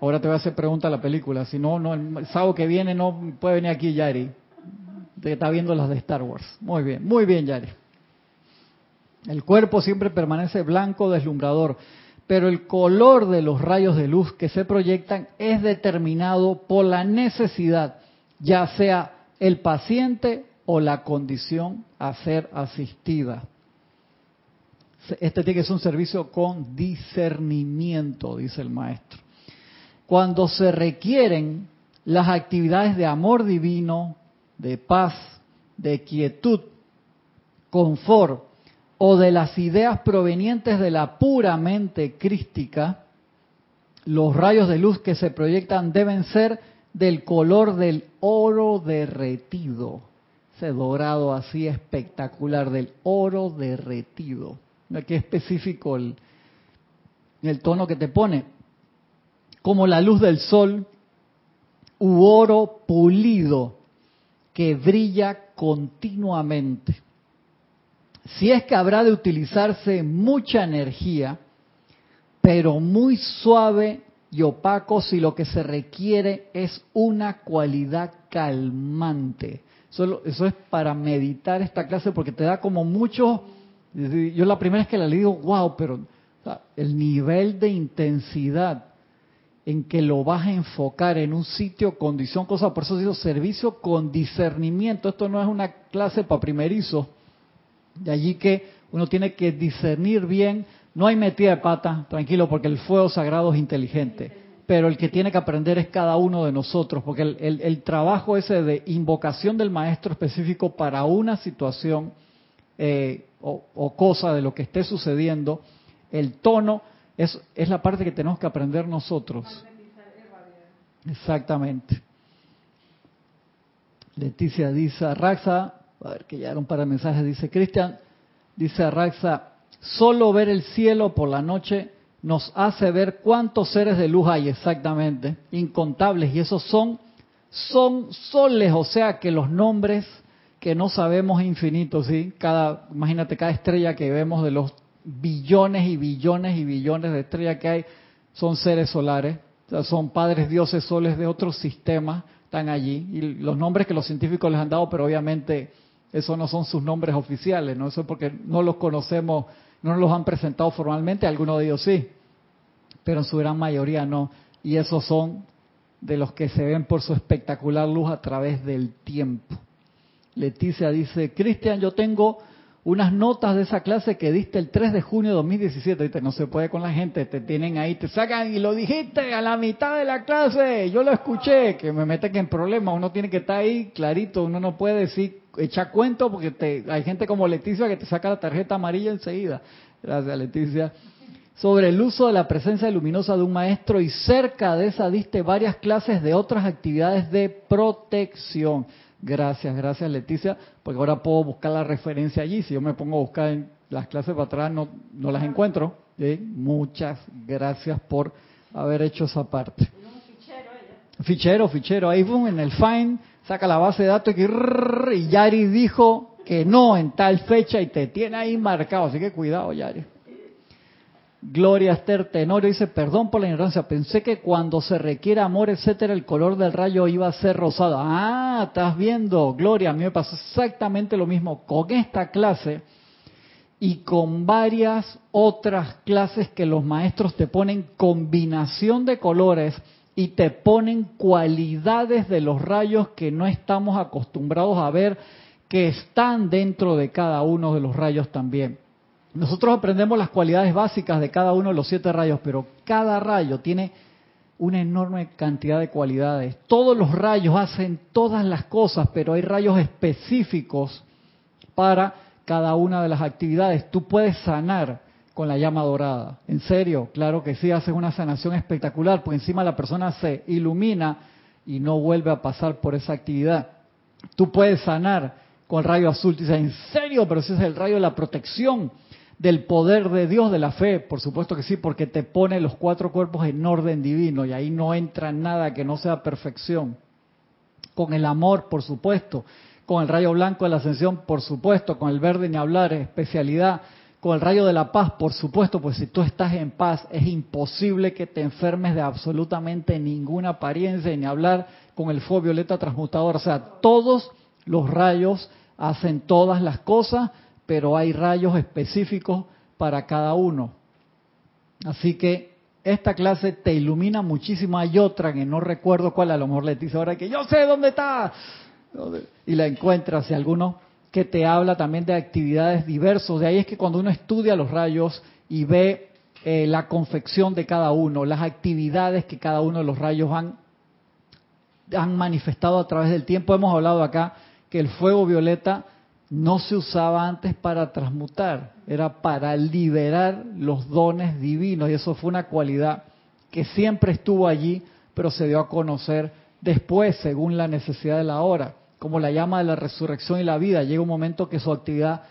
Ahora te voy a hacer pregunta a la película. Si no, no, el sábado que viene no puede venir aquí Yari. Que está viendo las de Star Wars. Muy bien, muy bien, Yari. El cuerpo siempre permanece blanco, deslumbrador, pero el color de los rayos de luz que se proyectan es determinado por la necesidad, ya sea el paciente o la condición a ser asistida. Este tiene que ser un servicio con discernimiento, dice el maestro. Cuando se requieren las actividades de amor divino, de paz, de quietud, confort o de las ideas provenientes de la pura mente crística, los rayos de luz que se proyectan deben ser del color del oro derretido. Ese dorado así espectacular, del oro derretido. Qué específico el, el tono que te pone. Como la luz del sol u oro pulido que brilla continuamente. Si es que habrá de utilizarse mucha energía, pero muy suave y opaco si lo que se requiere es una cualidad calmante. Eso, eso es para meditar esta clase porque te da como mucho... Yo la primera vez que la le digo, wow, pero el nivel de intensidad en que lo vas a enfocar en un sitio, condición, cosa, por eso digo servicio con discernimiento. Esto no es una clase para primerizos. De allí que uno tiene que discernir bien no hay metida de pata, tranquilo, porque el fuego sagrado es inteligente. Pero el que tiene que aprender es cada uno de nosotros, porque el, trabajo ese de invocación del maestro específico para una situación eh, o, cosa de lo que esté sucediendo, el tono es, la parte que tenemos que aprender nosotros. Exactamente. Leticia dice, Raxa, a ver que ya era un par de mensajes, dice Cristian, dice Raxa, Solo ver el cielo por la noche nos hace ver cuántos seres de luz hay exactamente, incontables, y esos son, son soles, o sea que los nombres que no sabemos infinitos, ¿sí? Cada, imagínate, cada estrella que vemos de los billones y billones y billones de estrellas que hay, son seres solares, son padres dioses soles de otros sistemas, están allí, y los nombres que los científicos les han dado, pero obviamente esos no son sus nombres oficiales, ¿no? Eso es porque no los conocemos no los han presentado formalmente, algunos de ellos sí, pero en su gran mayoría no. Y esos son de los que se ven por su espectacular luz a través del tiempo. Leticia dice, Cristian, yo tengo unas notas de esa clase que diste el 3 de junio de 2017. no se puede con la gente, te tienen ahí, te sacan y lo dijiste a la mitad de la clase. Yo lo escuché, que me meten en problemas. Uno tiene que estar ahí clarito, uno no puede decir echa cuento porque te, hay gente como Leticia que te saca la tarjeta amarilla enseguida. Gracias, Leticia. Sobre el uso de la presencia luminosa de un maestro y cerca de esa diste varias clases de otras actividades de protección. Gracias, gracias Leticia, porque ahora puedo buscar la referencia allí. Si yo me pongo a buscar en las clases para atrás, no, no las encuentro. Muchas gracias por haber hecho esa parte. Fichero, fichero. Ahí boom, en el Find saca la base de datos y, y Yari dijo que no en tal fecha y te tiene ahí marcado. Así que cuidado, Yari. Gloria Esther Tenorio dice, perdón por la ignorancia, pensé que cuando se requiere amor, etcétera, el color del rayo iba a ser rosado. Ah, estás viendo, Gloria, a mí me pasó exactamente lo mismo con esta clase y con varias otras clases que los maestros te ponen combinación de colores y te ponen cualidades de los rayos que no estamos acostumbrados a ver que están dentro de cada uno de los rayos también. Nosotros aprendemos las cualidades básicas de cada uno de los siete rayos, pero cada rayo tiene una enorme cantidad de cualidades. Todos los rayos hacen todas las cosas, pero hay rayos específicos para cada una de las actividades. Tú puedes sanar con la llama dorada. En serio, claro que sí, haces una sanación espectacular, porque encima la persona se ilumina y no vuelve a pasar por esa actividad. Tú puedes sanar con el rayo azul, dices, en serio, pero ese es el rayo de la protección, del poder de Dios, de la fe, por supuesto que sí, porque te pone los cuatro cuerpos en orden divino y ahí no entra nada que no sea perfección. Con el amor, por supuesto, con el rayo blanco de la ascensión, por supuesto, con el verde ni hablar, especialidad con el rayo de la paz, por supuesto, pues si tú estás en paz es imposible que te enfermes de absolutamente ninguna apariencia, ni hablar con el fuego violeta transmutador. O sea, todos los rayos hacen todas las cosas, pero hay rayos específicos para cada uno. Así que esta clase te ilumina muchísimo. Hay otra que no recuerdo cuál, a lo mejor le dice ahora que yo sé dónde está. Y la encuentras, si alguno que te habla también de actividades diversas. De ahí es que cuando uno estudia los rayos y ve eh, la confección de cada uno, las actividades que cada uno de los rayos han, han manifestado a través del tiempo, hemos hablado acá que el fuego violeta no se usaba antes para transmutar, era para liberar los dones divinos y eso fue una cualidad que siempre estuvo allí, pero se dio a conocer después según la necesidad de la hora como la llama de la resurrección y la vida. Llega un momento que su actividad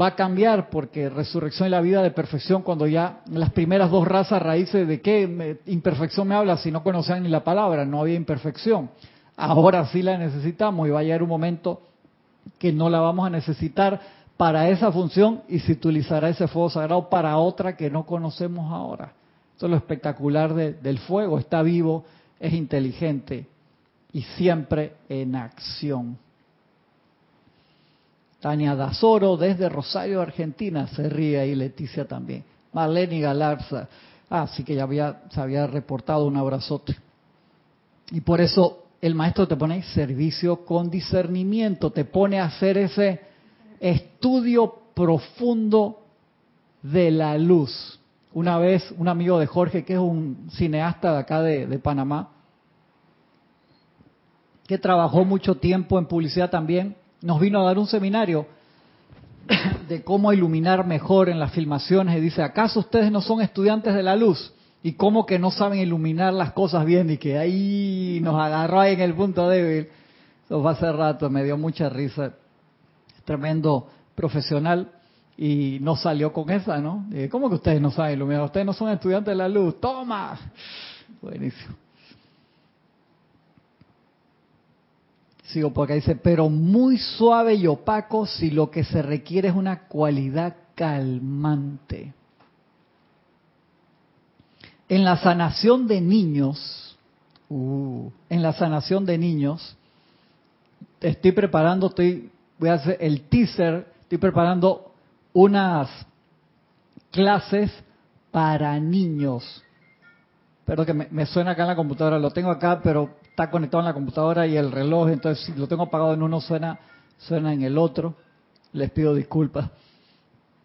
va a cambiar porque resurrección y la vida de perfección, cuando ya las primeras dos razas raíces de qué imperfección me habla si no conocían ni la palabra, no había imperfección. Ahora sí la necesitamos y va a llegar un momento que no la vamos a necesitar para esa función y se utilizará ese fuego sagrado para otra que no conocemos ahora. Esto es lo espectacular del fuego, está vivo, es inteligente y siempre en acción. Tania Dazoro desde Rosario, Argentina, se ríe ahí, Leticia también. Marlene Galarza, ah, sí que ya había, se había reportado un abrazote. Y por eso el maestro te pone servicio con discernimiento, te pone a hacer ese estudio profundo de la luz. Una vez un amigo de Jorge, que es un cineasta de acá de, Panamá, que trabajó mucho tiempo en publicidad también, nos vino a dar un seminario de cómo iluminar mejor en las filmaciones y dice, ¿acaso ustedes no son estudiantes de la luz? Y cómo que no saben iluminar las cosas bien y que ahí nos agarró ahí en el punto débil. Eso fue hace rato, me dio mucha risa. Tremendo profesional y no salió con esa, ¿no? ¿Cómo que ustedes no saben iluminar? Ustedes no son estudiantes de la luz. ¡Toma! Buenísimo. Sigo por acá, dice, pero muy suave y opaco si lo que se requiere es una cualidad calmante. En la sanación de niños, uh, en la sanación de niños, estoy preparando, estoy, voy a hacer el teaser, estoy preparando unas clases para niños. Pero que me, me suena acá en la computadora, lo tengo acá, pero está conectado en la computadora y el reloj, entonces si lo tengo apagado en uno suena, suena en el otro. Les pido disculpas.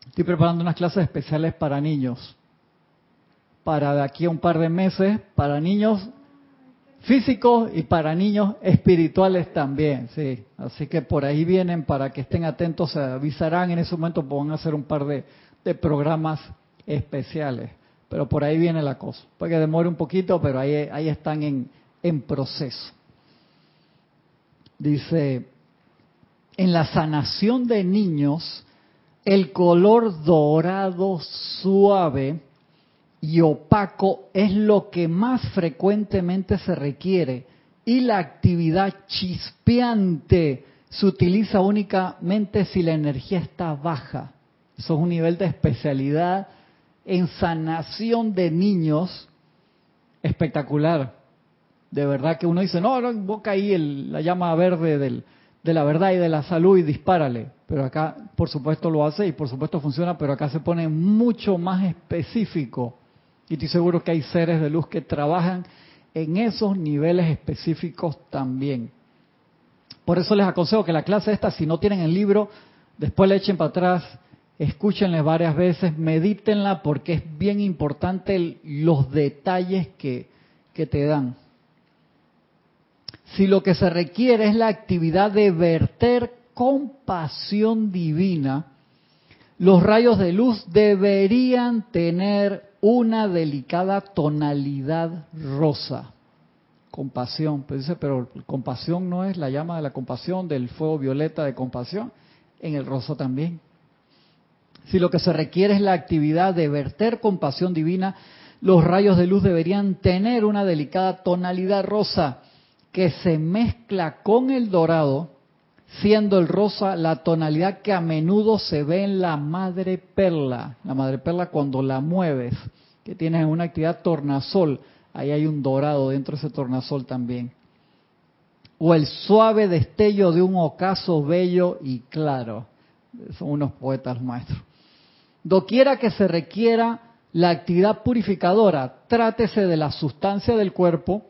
Estoy preparando unas clases especiales para niños. Para de aquí a un par de meses, para niños físicos y para niños espirituales también, sí. Así que por ahí vienen para que estén atentos, se avisarán en ese momento, van a hacer un par de, de programas especiales. Pero por ahí viene la cosa. Puede que demore un poquito, pero ahí, ahí están en, en proceso. Dice, en la sanación de niños, el color dorado suave y opaco es lo que más frecuentemente se requiere y la actividad chispeante se utiliza únicamente si la energía está baja. Eso es un nivel de especialidad en sanación de niños espectacular de verdad que uno dice, no, no invoca ahí el, la llama verde del, de la verdad y de la salud y dispárale. Pero acá, por supuesto, lo hace y por supuesto funciona, pero acá se pone mucho más específico. Y estoy seguro que hay seres de luz que trabajan en esos niveles específicos también. Por eso les aconsejo que la clase esta, si no tienen el libro, después le echen para atrás, escúchenle varias veces, medítenla porque es bien importante los detalles que, que te dan si lo que se requiere es la actividad de verter compasión divina, los rayos de luz deberían tener una delicada tonalidad rosa. Compasión, pues dice, pero compasión no es la llama de la compasión, del fuego violeta de compasión, en el rosa también. Si lo que se requiere es la actividad de verter compasión divina, los rayos de luz deberían tener una delicada tonalidad rosa que se mezcla con el dorado, siendo el rosa la tonalidad que a menudo se ve en la madre perla. La madre perla cuando la mueves, que tiene una actividad tornasol, ahí hay un dorado dentro de ese tornasol también. O el suave destello de un ocaso bello y claro. Son unos poetas maestros. Doquiera que se requiera la actividad purificadora, trátese de la sustancia del cuerpo,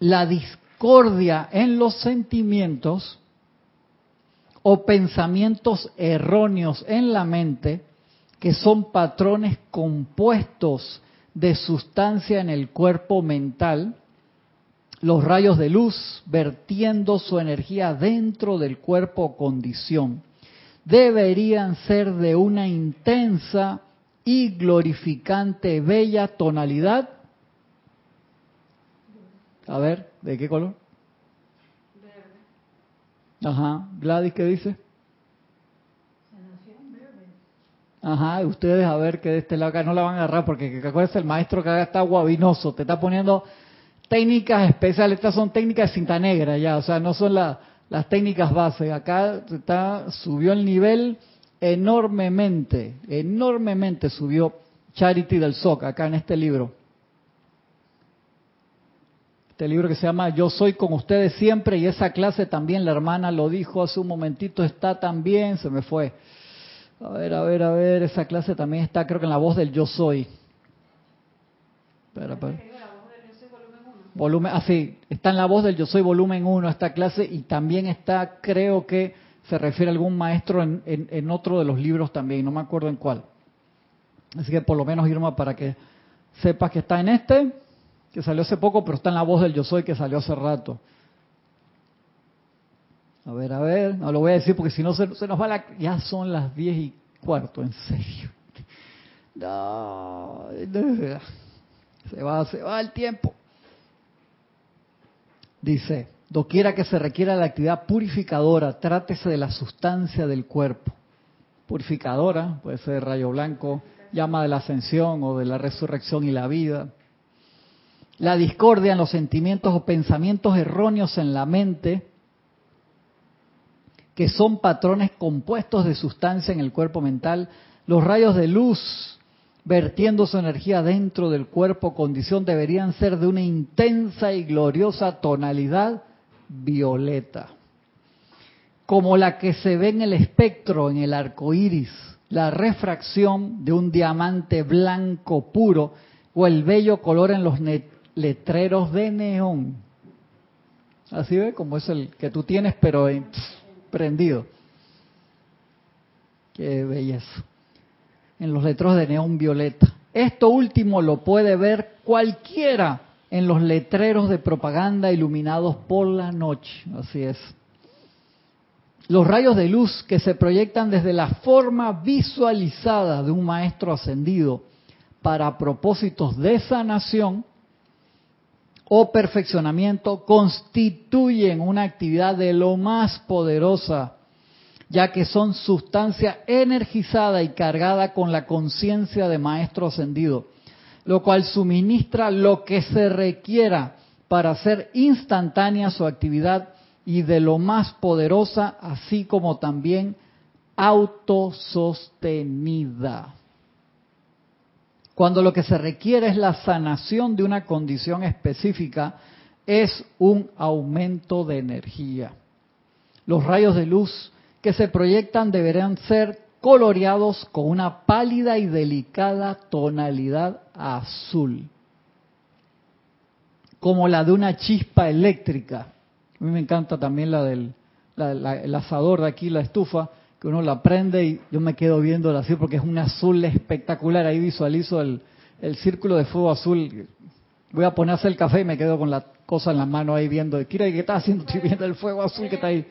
la discordia en los sentimientos o pensamientos erróneos en la mente, que son patrones compuestos de sustancia en el cuerpo mental, los rayos de luz vertiendo su energía dentro del cuerpo o condición, deberían ser de una intensa y glorificante bella tonalidad. A ver, ¿de qué color? Ajá, Gladys, ¿qué dice? Ajá, ustedes a ver que de este lado acá no la van a agarrar porque acuérdense el maestro que acá está guabinoso, te está poniendo técnicas especiales, estas son técnicas de cinta negra ya, o sea, no son las técnicas base, acá está, subió el nivel enormemente, enormemente subió Charity del SOC acá en este libro. Este libro que se llama Yo soy con ustedes siempre y esa clase también la hermana lo dijo hace un momentito, está también, se me fue a ver, a ver, a ver, esa clase también está, creo que en la voz del yo soy. Espera, espera. Volumen, ah, está en la voz del yo soy volumen 1 esta clase y también está, creo que se refiere a algún maestro en, en, otro de los libros también, no me acuerdo en cuál. Así que por lo menos Irma para que sepas que está en este, que salió hace poco, pero está en la voz del yo soy que salió hace rato. A ver, a ver, no lo voy a decir porque si no se, nos va la... Ya son las diez y cuarto, en serio. No, se va, se va el tiempo. Dice, doquiera que se requiera la actividad purificadora, trátese de la sustancia del cuerpo. Purificadora, puede ser rayo blanco, llama de la ascensión o de la resurrección y la vida. La discordia en los sentimientos o pensamientos erróneos en la mente, que son patrones compuestos de sustancia en el cuerpo mental, los rayos de luz vertiendo su energía dentro del cuerpo, condición deberían ser de una intensa y gloriosa tonalidad violeta, como la que se ve en el espectro, en el arco iris, la refracción de un diamante blanco puro o el bello color en los letreros de neón. Así ve, como es el que tú tienes, pero en, prendido. Qué belleza. En los letreros de neón violeta. Esto último lo puede ver cualquiera en los letreros de propaganda iluminados por la noche. Así es. Los rayos de luz que se proyectan desde la forma visualizada de un maestro ascendido para propósitos de sanación o perfeccionamiento constituyen una actividad de lo más poderosa, ya que son sustancia energizada y cargada con la conciencia de Maestro Ascendido, lo cual suministra lo que se requiera para hacer instantánea su actividad y de lo más poderosa, así como también autosostenida cuando lo que se requiere es la sanación de una condición específica, es un aumento de energía. Los rayos de luz que se proyectan deberán ser coloreados con una pálida y delicada tonalidad azul, como la de una chispa eléctrica. A mí me encanta también la del el asador de aquí, la estufa, que uno la prende y yo me quedo viéndola así porque es un azul espectacular. Ahí visualizo el, círculo de fuego azul. Voy a ponerse el café y me quedo con la cosa en la mano ahí viendo. Kira, ¿qué está haciendo? Estoy viendo el fuego azul que está ahí.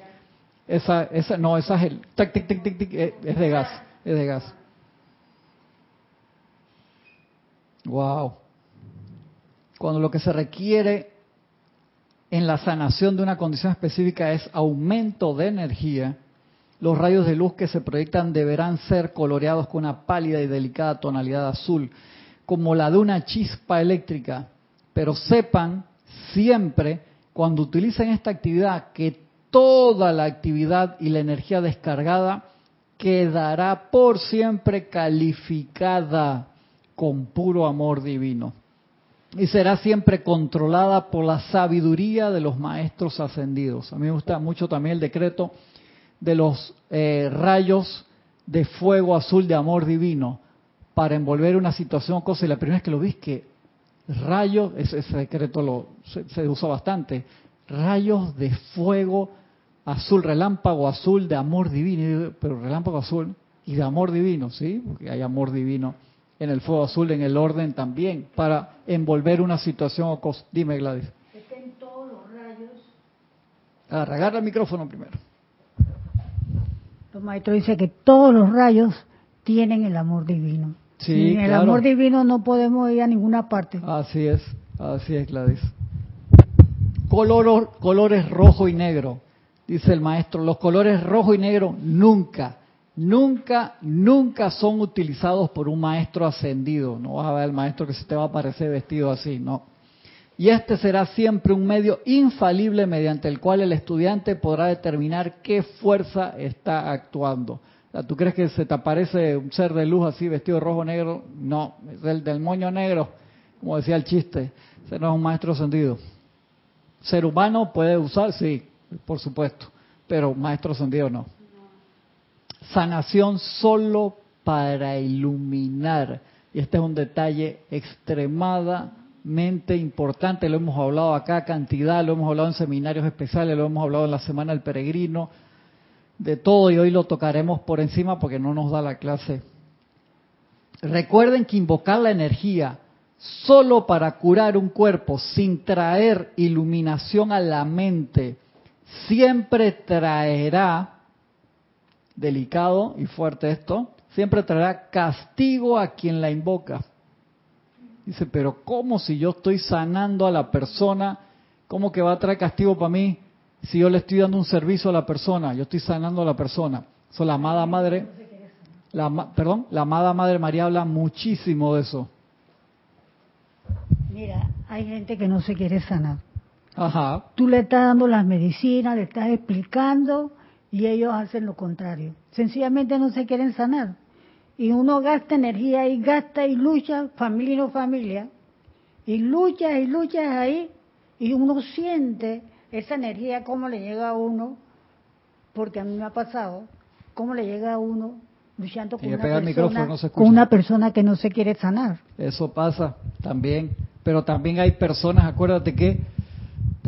Esa, esa, no, esa es el tic, tic, tic, tic, tic, eh, es de gas, es de gas. Wow. Cuando lo que se requiere en la sanación de una condición específica es aumento de energía, los rayos de luz que se proyectan deberán ser coloreados con una pálida y delicada tonalidad azul, como la de una chispa eléctrica. Pero sepan siempre, cuando utilicen esta actividad, que toda la actividad y la energía descargada quedará por siempre calificada con puro amor divino. Y será siempre controlada por la sabiduría de los maestros ascendidos. A mí me gusta mucho también el decreto de los eh, rayos de fuego azul de amor divino para envolver una situación o cosa. Y la primera vez que lo vi es que rayos, ese, secreto lo, se, usa bastante, rayos de fuego azul, relámpago azul de amor divino, pero relámpago azul y de amor divino, ¿sí? Porque hay amor divino en el fuego azul, en el orden también, para envolver una situación o cosa. Dime, Gladys. Estén todos los rayos. Agarra el micrófono primero. Los maestros dicen que todos los rayos tienen el amor divino. Sí, Sin el amor divino no podemos ir a ninguna parte. Así es, así es, Gladys. Color, colores rojo y negro, dice el maestro. Los colores rojo y negro nunca, nunca, nunca son utilizados por un maestro ascendido. No vas a ver al maestro que se te va a aparecer vestido así, no. Y este será siempre un medio infalible mediante el cual el estudiante podrá determinar qué fuerza está actuando. Sea, ¿Tú crees que se te aparece un ser de luz así vestido de rojo negro? No, es el del moño negro, como decía el chiste. Ese no es un maestro ascendido. Ser humano puede usar, sí, por supuesto, pero maestro ascendido no. Sanación solo para iluminar. Y este es un detalle extremadamente importante. Lo hemos hablado acá, cantidad, lo hemos hablado en seminarios especiales, lo hemos hablado en la Semana del Peregrino, de todo, y hoy lo tocaremos por encima porque no nos da la clase. Recuerden que invocar la energía solo para curar un cuerpo sin traer iluminación a la mente siempre traerá, delicado y fuerte esto, siempre traerá castigo a quien la invoca. Dice, pero ¿cómo si yo estoy sanando a la persona? ¿Cómo que va a traer castigo para mí si yo le estoy dando un servicio a la persona? Yo estoy sanando a la persona. Eso la amada madre, la, perdón, la amada madre María habla muchísimo de eso. Mira, hay gente que no se quiere sanar. Ajá. Tú le estás dando las medicinas, le estás explicando y ellos hacen lo contrario. Sencillamente no se quieren sanar. Y uno gasta energía y gasta y lucha, familia y no familia, y lucha y lucha ahí, y uno siente esa energía, cómo le llega a uno, porque a mí me ha pasado, cómo le llega a uno luchando con una, persona, no con una persona que no se quiere sanar. Eso pasa también. Pero también hay personas, acuérdate que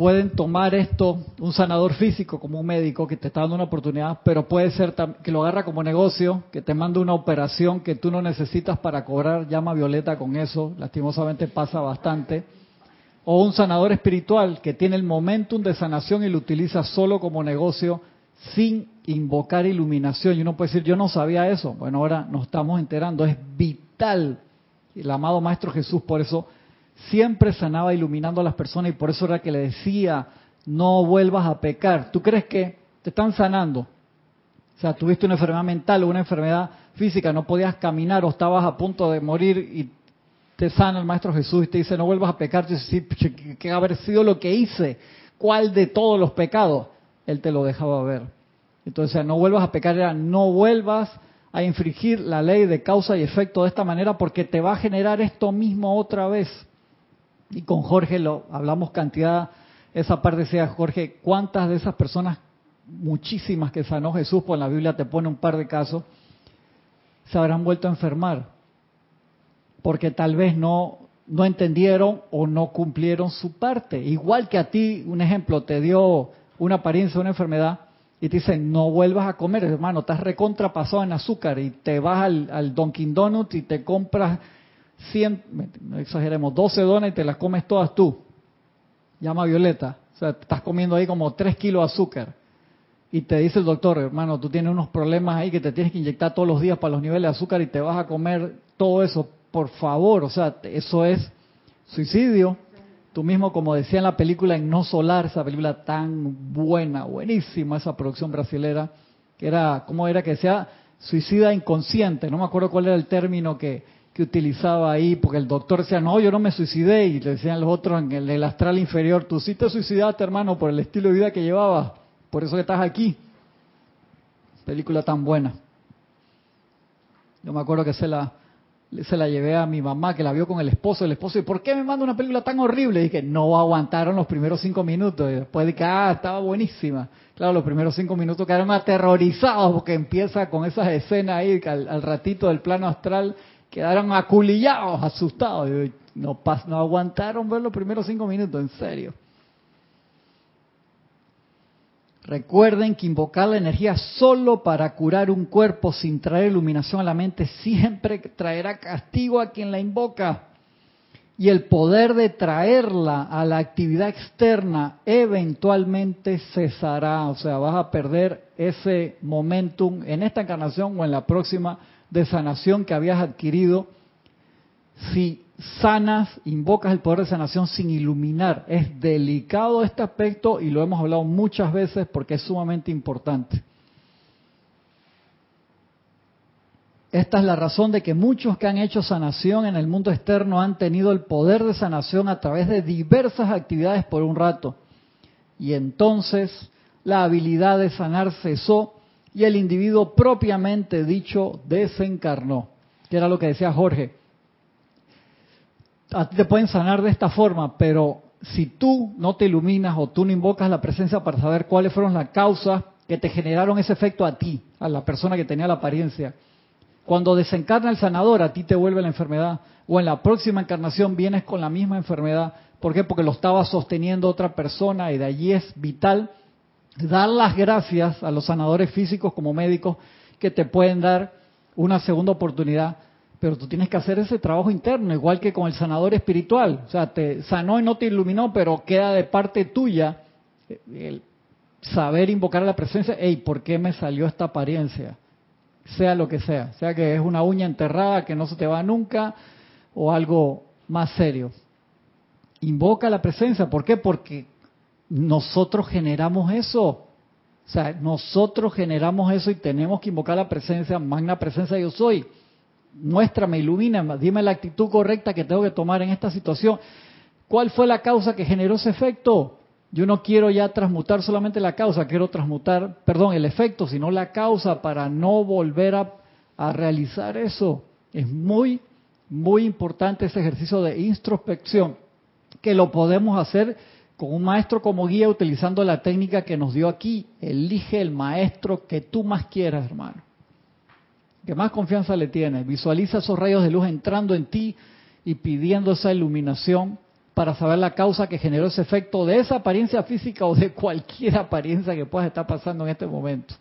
pueden tomar esto, un sanador físico como un médico que te está dando una oportunidad, pero puede ser que lo agarra como negocio, que te manda una operación que tú no necesitas para cobrar llama violeta con eso, lastimosamente pasa bastante. O un sanador espiritual que tiene el momentum de sanación y lo utiliza solo como negocio sin invocar iluminación. Y uno puede decir, yo no sabía eso. Bueno, ahora nos estamos enterando. Es vital. El amado Maestro Jesús por eso siempre sanaba iluminando a las personas y por eso era que le decía, no vuelvas a pecar. ¿Tú crees que te están sanando? O sea, tuviste una enfermedad mental o una enfermedad física, no podías caminar o estabas a punto de morir y te sana el Maestro Jesús y te dice, no vuelvas a pecar. Tú dices, sí, ¿qué, haber sido lo que hice? ¿Cuál de todos los pecados? Él te lo dejaba ver. Entonces, no vuelvas a pecar era no vuelvas a infringir la ley de causa y efecto de esta manera porque te va a generar esto mismo otra vez. Y con Jorge lo hablamos cantidad, esa parte decía Jorge, ¿cuántas de esas personas, muchísimas que sanó Jesús, pues la Biblia te pone un par de casos, se habrán vuelto a enfermar? Porque tal vez no, no entendieron o no cumplieron su parte. Igual que a ti, un ejemplo, te dio una apariencia, una enfermedad, y te dicen, no vuelvas a comer, hermano, estás recontrapasado en azúcar, y te vas al, al Dunkin' Donut y te compras 100, no exageremos, 12 donas y te las comes todas tú. Llama Violeta. O sea, te estás comiendo ahí como 3 kilos de azúcar. Y te dice el doctor, hermano, tú tienes unos problemas ahí que te tienes que inyectar todos los días para los niveles de azúcar y te vas a comer todo eso. Por favor, o sea, eso es suicidio. Tú mismo, como decía en la película En No Solar, esa película tan buena, buenísima, esa producción brasilera, que era, ¿cómo era que decía? Suicida inconsciente. No me acuerdo cuál era el término que, que utilizaba ahí, porque el doctor decía, no, yo no me suicidé, y le decían los otros en el, el astral inferior, tú sí te suicidaste, hermano, por el estilo de vida que llevabas, por eso que estás aquí. Película tan buena. Yo me acuerdo que se la, se la llevé a mi mamá, que la vio con el esposo, el esposo, ¿y por qué me manda una película tan horrible? Y dije, no aguantaron los primeros cinco minutos, y después dije, ah, estaba buenísima. Claro, los primeros cinco minutos quedaron aterrorizados, porque empieza con esas escenas ahí, al, al ratito del plano astral, quedaron aculillados, asustados. No, no aguantaron ver los primeros cinco minutos, en serio. Recuerden que invocar la energía solo para curar un cuerpo sin traer iluminación a la mente siempre traerá castigo a quien la invoca. Y el poder de traerla a la actividad externa eventualmente cesará. O sea, vas a perder ese momentum en esta encarnación o en la próxima de sanación que habías adquirido si sanas, invocas el poder de sanación sin iluminar. Es delicado este aspecto y lo hemos hablado muchas veces porque es sumamente importante. Esta es la razón de que muchos que han hecho sanación en el mundo externo han tenido el poder de sanación a través de diversas actividades por un rato. Y entonces la habilidad de sanar cesó y el individuo propiamente dicho desencarnó, que era lo que decía Jorge a ti te pueden sanar de esta forma, pero si tú no te iluminas o tú no invocas la presencia para saber cuáles fueron las causas que te generaron ese efecto a ti, a la persona que tenía la apariencia, cuando desencarna el sanador, a ti te vuelve la enfermedad, o en la próxima encarnación vienes con la misma enfermedad. ¿Por qué? Porque lo estaba sosteniendo otra persona y de allí es vital dar las gracias a los sanadores físicos como médicos que te pueden dar una segunda oportunidad pero tú tienes que hacer ese trabajo interno, igual que con el sanador espiritual. O sea, te sanó y no te iluminó, pero queda de parte tuya el saber invocar la presencia. Hey, ¿por qué me salió esta apariencia? Sea lo que sea, sea que es una uña enterrada que no se te va nunca o algo más serio. Invoca la presencia, ¿por qué? Porque nosotros generamos eso. O sea, nosotros generamos eso y tenemos que invocar la presencia, magna presencia yo soy muéstrame, ilumina, dime la actitud correcta que tengo que tomar en esta situación. ¿Cuál fue la causa que generó ese efecto? Yo no quiero ya transmutar solamente la causa, quiero transmutar, perdón, el efecto, sino la causa para no volver a, a realizar eso. Es muy, muy importante ese ejercicio de introspección, que lo podemos hacer con un maestro como guía utilizando la técnica que nos dio aquí. Elige el maestro que tú más quieras, hermano que más confianza le tienes. Visualiza esos rayos de luz entrando en ti y pidiendo esa iluminación para saber la causa que generó ese efecto de esa apariencia física o de cualquier apariencia que pueda estar pasando en este momento.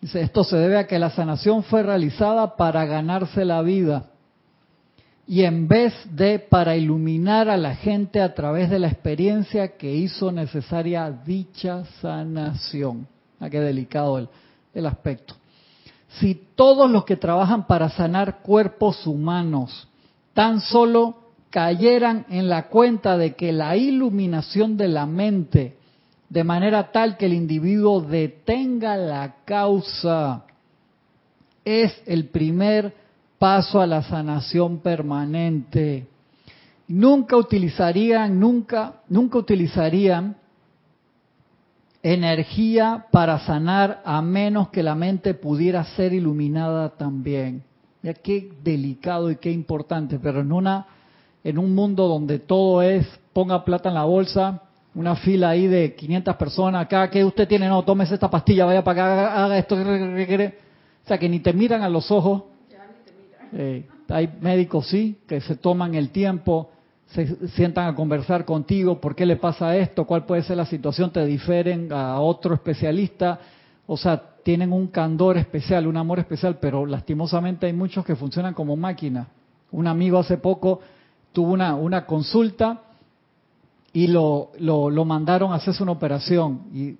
Dice, esto se debe a que la sanación fue realizada para ganarse la vida y en vez de para iluminar a la gente a través de la experiencia que hizo necesaria dicha sanación. Ah, qué delicado el, el aspecto. Si todos los que trabajan para sanar cuerpos humanos tan solo cayeran en la cuenta de que la iluminación de la mente, de manera tal que el individuo detenga la causa, es el primer paso a la sanación permanente. Nunca utilizarían, nunca, nunca utilizarían energía para sanar a menos que la mente pudiera ser iluminada también. Ya qué delicado y qué importante, pero en una en un mundo donde todo es ponga plata en la bolsa, una fila ahí de 500 personas, acá que usted tiene, no, tómese esta pastilla, vaya para acá, haga esto, o sea, que ni te miran a los ojos eh, hay médicos, sí, que se toman el tiempo, se sientan a conversar contigo, por qué le pasa esto, cuál puede ser la situación, te diferen a otro especialista, o sea, tienen un candor especial, un amor especial, pero lastimosamente hay muchos que funcionan como máquina. Un amigo hace poco tuvo una, una consulta y lo, lo, lo mandaron a hacerse una operación y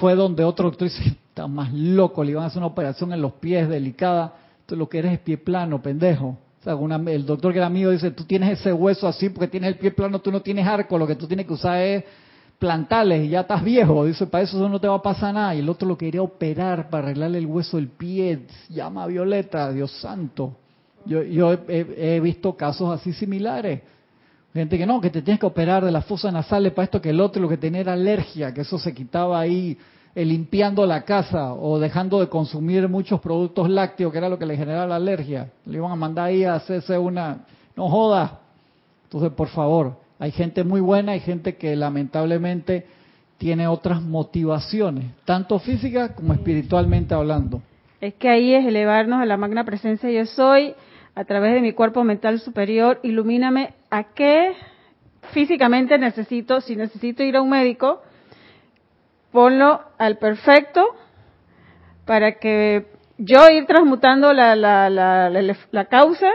fue donde otro doctor dice, está más loco, le iban a hacer una operación en los pies delicada lo que eres es pie plano, pendejo. O sea, el doctor que era mío dice, tú tienes ese hueso así porque tienes el pie plano, tú no tienes arco, lo que tú tienes que usar es plantales y ya estás viejo. Dice, para eso no te va a pasar nada. Y el otro lo quería operar para arreglarle el hueso del pie. Llama a Violeta, Dios santo. Yo, yo he, visto casos así similares. Gente que no, que te tienes que operar de la fosa nasal para esto que el otro lo que tenía era alergia, que eso se quitaba ahí limpiando la casa o dejando de consumir muchos productos lácteos, que era lo que le generaba la alergia. Le iban a mandar ahí a hacerse una... No joda. Entonces, por favor, hay gente muy buena, hay gente que lamentablemente tiene otras motivaciones, tanto físicas como espiritualmente hablando. Es que ahí es elevarnos a la magna presencia yo soy, a través de mi cuerpo mental superior, ilumíname a qué físicamente necesito, si necesito ir a un médico, ponlo al perfecto para que yo ir transmutando la, la, la, la, causa,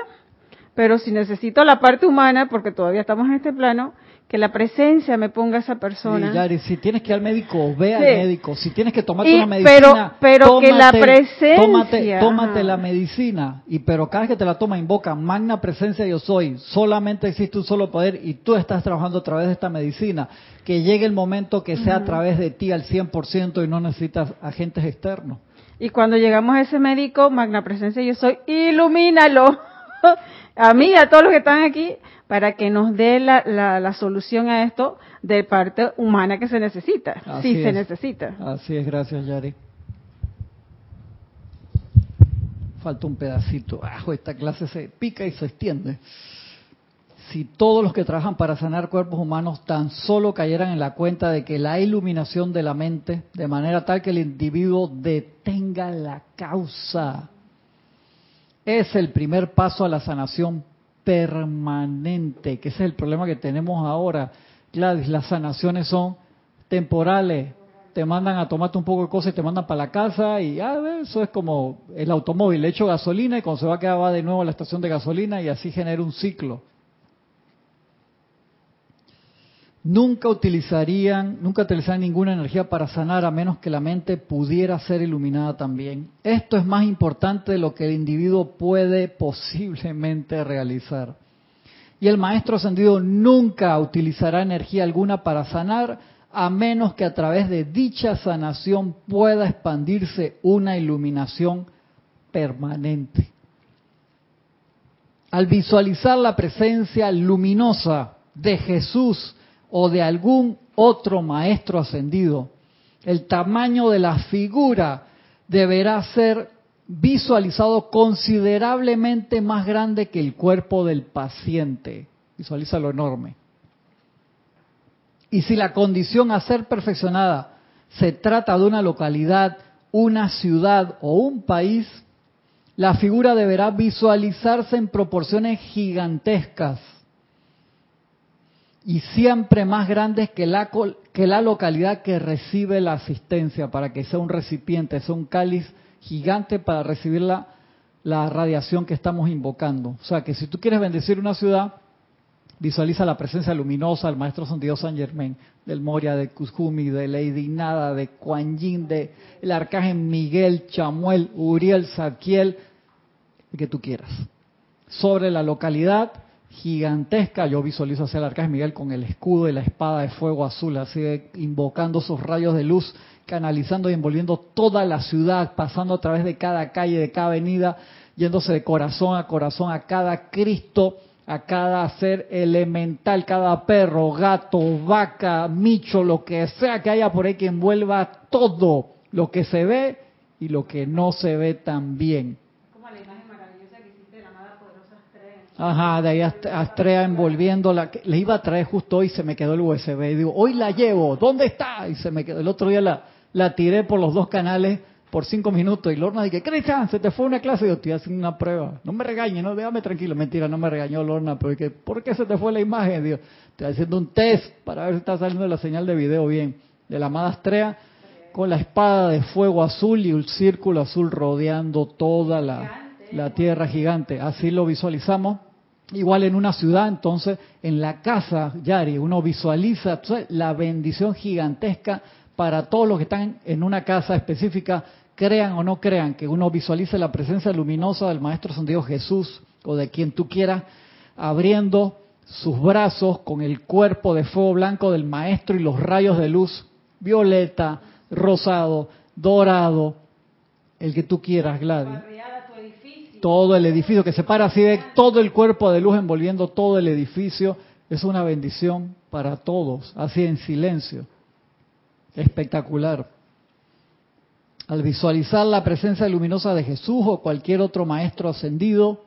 pero si necesito la parte humana, porque todavía estamos en este plano, que la presencia me ponga a esa persona. Sí, Yari, si tienes que ir al médico, ve al médico. Si tienes que tomarte una medicina, pero, pero que la presencia, tómate, tómate la medicina. Y pero cada vez que te la toma invoca magna presencia yo soy. Solamente existe un solo poder y tú estás trabajando a través de esta medicina. Que llegue el momento que sea a través de ti al 100% y no necesitas agentes externos. Y cuando llegamos a ese médico, magna presencia yo soy, ilumínalo. a mí, a todos los que están aquí, para que nos dé la, la, solución a esto de parte humana que se necesita, si se necesita. Así es, gracias Yari. Falta un pedacito. Ajo, esta clase se pica y se extiende. Si todos los que trabajan para sanar cuerpos humanos tan solo cayeran en la cuenta de que la iluminación de la mente, de manera tal que el individuo detenga la causa, es el primer paso a la sanación permanente, que ese es el problema que tenemos ahora. Gladys, las sanaciones son temporales, te mandan a tomarte un poco de cosas y te mandan para la casa y ya, eso es como el automóvil, le echo gasolina y cuando se va a quedar va de nuevo a la estación de gasolina y así genera un ciclo. Nunca utilizarían, nunca utilizarían ninguna energía para sanar a menos que la mente pudiera ser iluminada también. Esto es más importante de lo que el individuo puede posiblemente realizar. Y el maestro ascendido nunca utilizará energía alguna para sanar a menos que a través de dicha sanación pueda expandirse una iluminación permanente. Al visualizar la presencia luminosa de Jesús o de algún otro maestro ascendido. El tamaño de la figura deberá ser visualizado considerablemente más grande que el cuerpo del paciente. Visualiza lo enorme. Y si la condición a ser perfeccionada se trata de una localidad, una ciudad o un país, la figura deberá visualizarse en proporciones gigantescas y siempre más grandes que la, que la localidad que recibe la asistencia, para que sea un recipiente, sea un cáliz gigante para recibir la, radiación que estamos invocando. O sea, que si tú quieres bendecir una ciudad, visualiza la presencia luminosa del Maestro Santiago San Germain, del Moria, de Kuzumi, de Lady Nada, de Kuan Yin, de el Arcángel Miguel, Chamuel, Uriel, Zadkiel, el que tú quieras. Sobre la localidad gigantesca. Yo visualizo hacia el Arcángel Miguel con el escudo y la espada de fuego azul, así invocando sus rayos de luz, canalizando y envolviendo toda la ciudad, pasando a través de cada calle, de cada avenida, yéndose de corazón a corazón a cada Cristo, a cada ser elemental, cada perro, gato, vaca, micho, lo que sea que haya por ahí que envuelva todo lo que se ve y lo que no se ve también Ajá, de ahí Astrea envolviéndola. Le iba a traer justo hoy, se me quedó el USB. Y digo, hoy la llevo, ¿dónde está? Y se me quedó. El otro día la, la tiré por los dos canales por cinco minutos. Y Lorna dije, Cristian, se te fue una clase. Y yo estoy haciendo una prueba. No me regañes, no, déjame tranquilo. Mentira, no me regañó Lorna. Pero dije, ¿por qué se te fue la imagen? Digo, estoy haciendo un test para ver si está saliendo la señal de video bien. De la amada Astrea con la espada de fuego azul y un círculo azul rodeando toda la, la tierra gigante. Así lo visualizamos Igual en una ciudad, entonces, en la casa, Yari, uno visualiza la bendición gigantesca para todos los que están en una casa específica, crean o no crean, que uno visualice la presencia luminosa del Maestro Santiago Jesús o de quien tú quieras, abriendo sus brazos con el cuerpo de fuego blanco del Maestro y los rayos de luz violeta, rosado, dorado, el que tú quieras, Gladys todo el edificio, que se para así de todo el cuerpo de luz envolviendo todo el edificio, es una bendición para todos, así en silencio. Espectacular. Al visualizar la presencia luminosa de Jesús o cualquier otro maestro ascendido,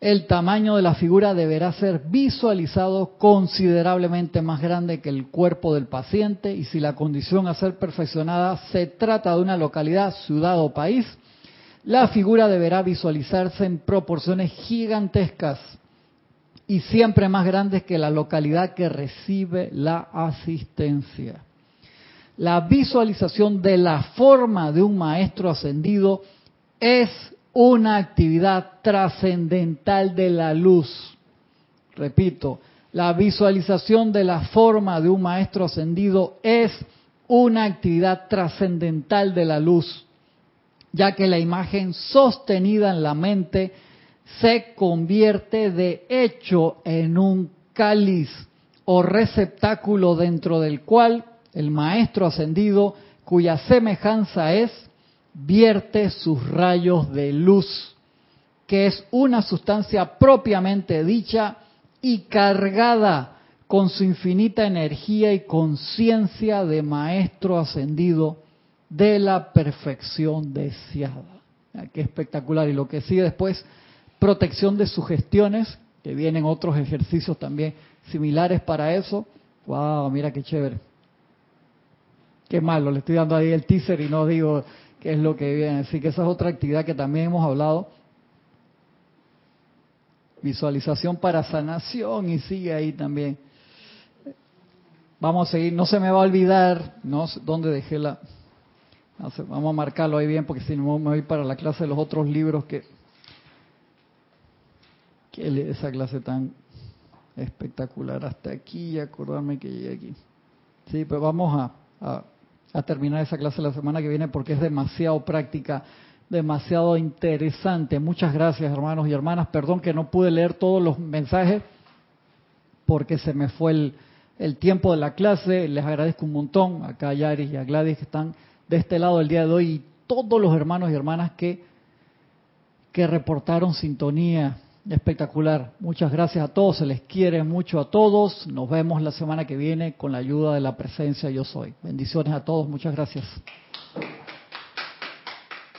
el tamaño de la figura deberá ser visualizado considerablemente más grande que el cuerpo del paciente y si la condición a ser perfeccionada se trata de una localidad, ciudad o país, La figura deberá visualizarse en proporciones gigantescas y siempre más grandes que la localidad que recibe la asistencia. La visualización de la forma de un maestro ascendido es una actividad trascendental de la luz. Repito, la visualización de la forma de un maestro ascendido es una actividad trascendental de la luz, ya que la imagen sostenida en la mente se convierte de hecho en un cáliz o receptáculo dentro del cual el maestro ascendido, cuya semejanza es, vierte sus rayos de luz, que es una sustancia propiamente dicha y cargada con su infinita energía y conciencia de maestro ascendido de la perfección deseada. Qué espectacular. Y lo que sigue después, protección de sugestiones, que vienen otros ejercicios también similares para eso. Wow, mira qué chévere. Qué malo, le estoy dando ahí el teaser y no digo qué es lo que viene. Así que esa es otra actividad que también hemos hablado. Visualización para sanación y sigue ahí también. Vamos a seguir, no se me va a olvidar, no dónde dejé la... vamos a marcarlo ahí bien porque si no me voy para la clase de los otros libros que... que esa clase tan espectacular hasta aquí y acordarme que llegué aquí. Sí, pues vamos a a terminar esa clase la semana que viene porque es demasiado práctica, demasiado interesante. Muchas gracias hermanos y hermanas. Perdón que no pude leer todos los mensajes porque se me fue el, el tiempo de la clase. Les agradezco un montón a Yaris y a Gladys que están de este lado el día de hoy y todos los hermanos y hermanas que, que reportaron sintonía Espectacular. Muchas gracias a todos. Se les quiere mucho a todos. Nos vemos la semana que viene con la ayuda de la presencia Yo Soy. Bendiciones a todos. Muchas gracias.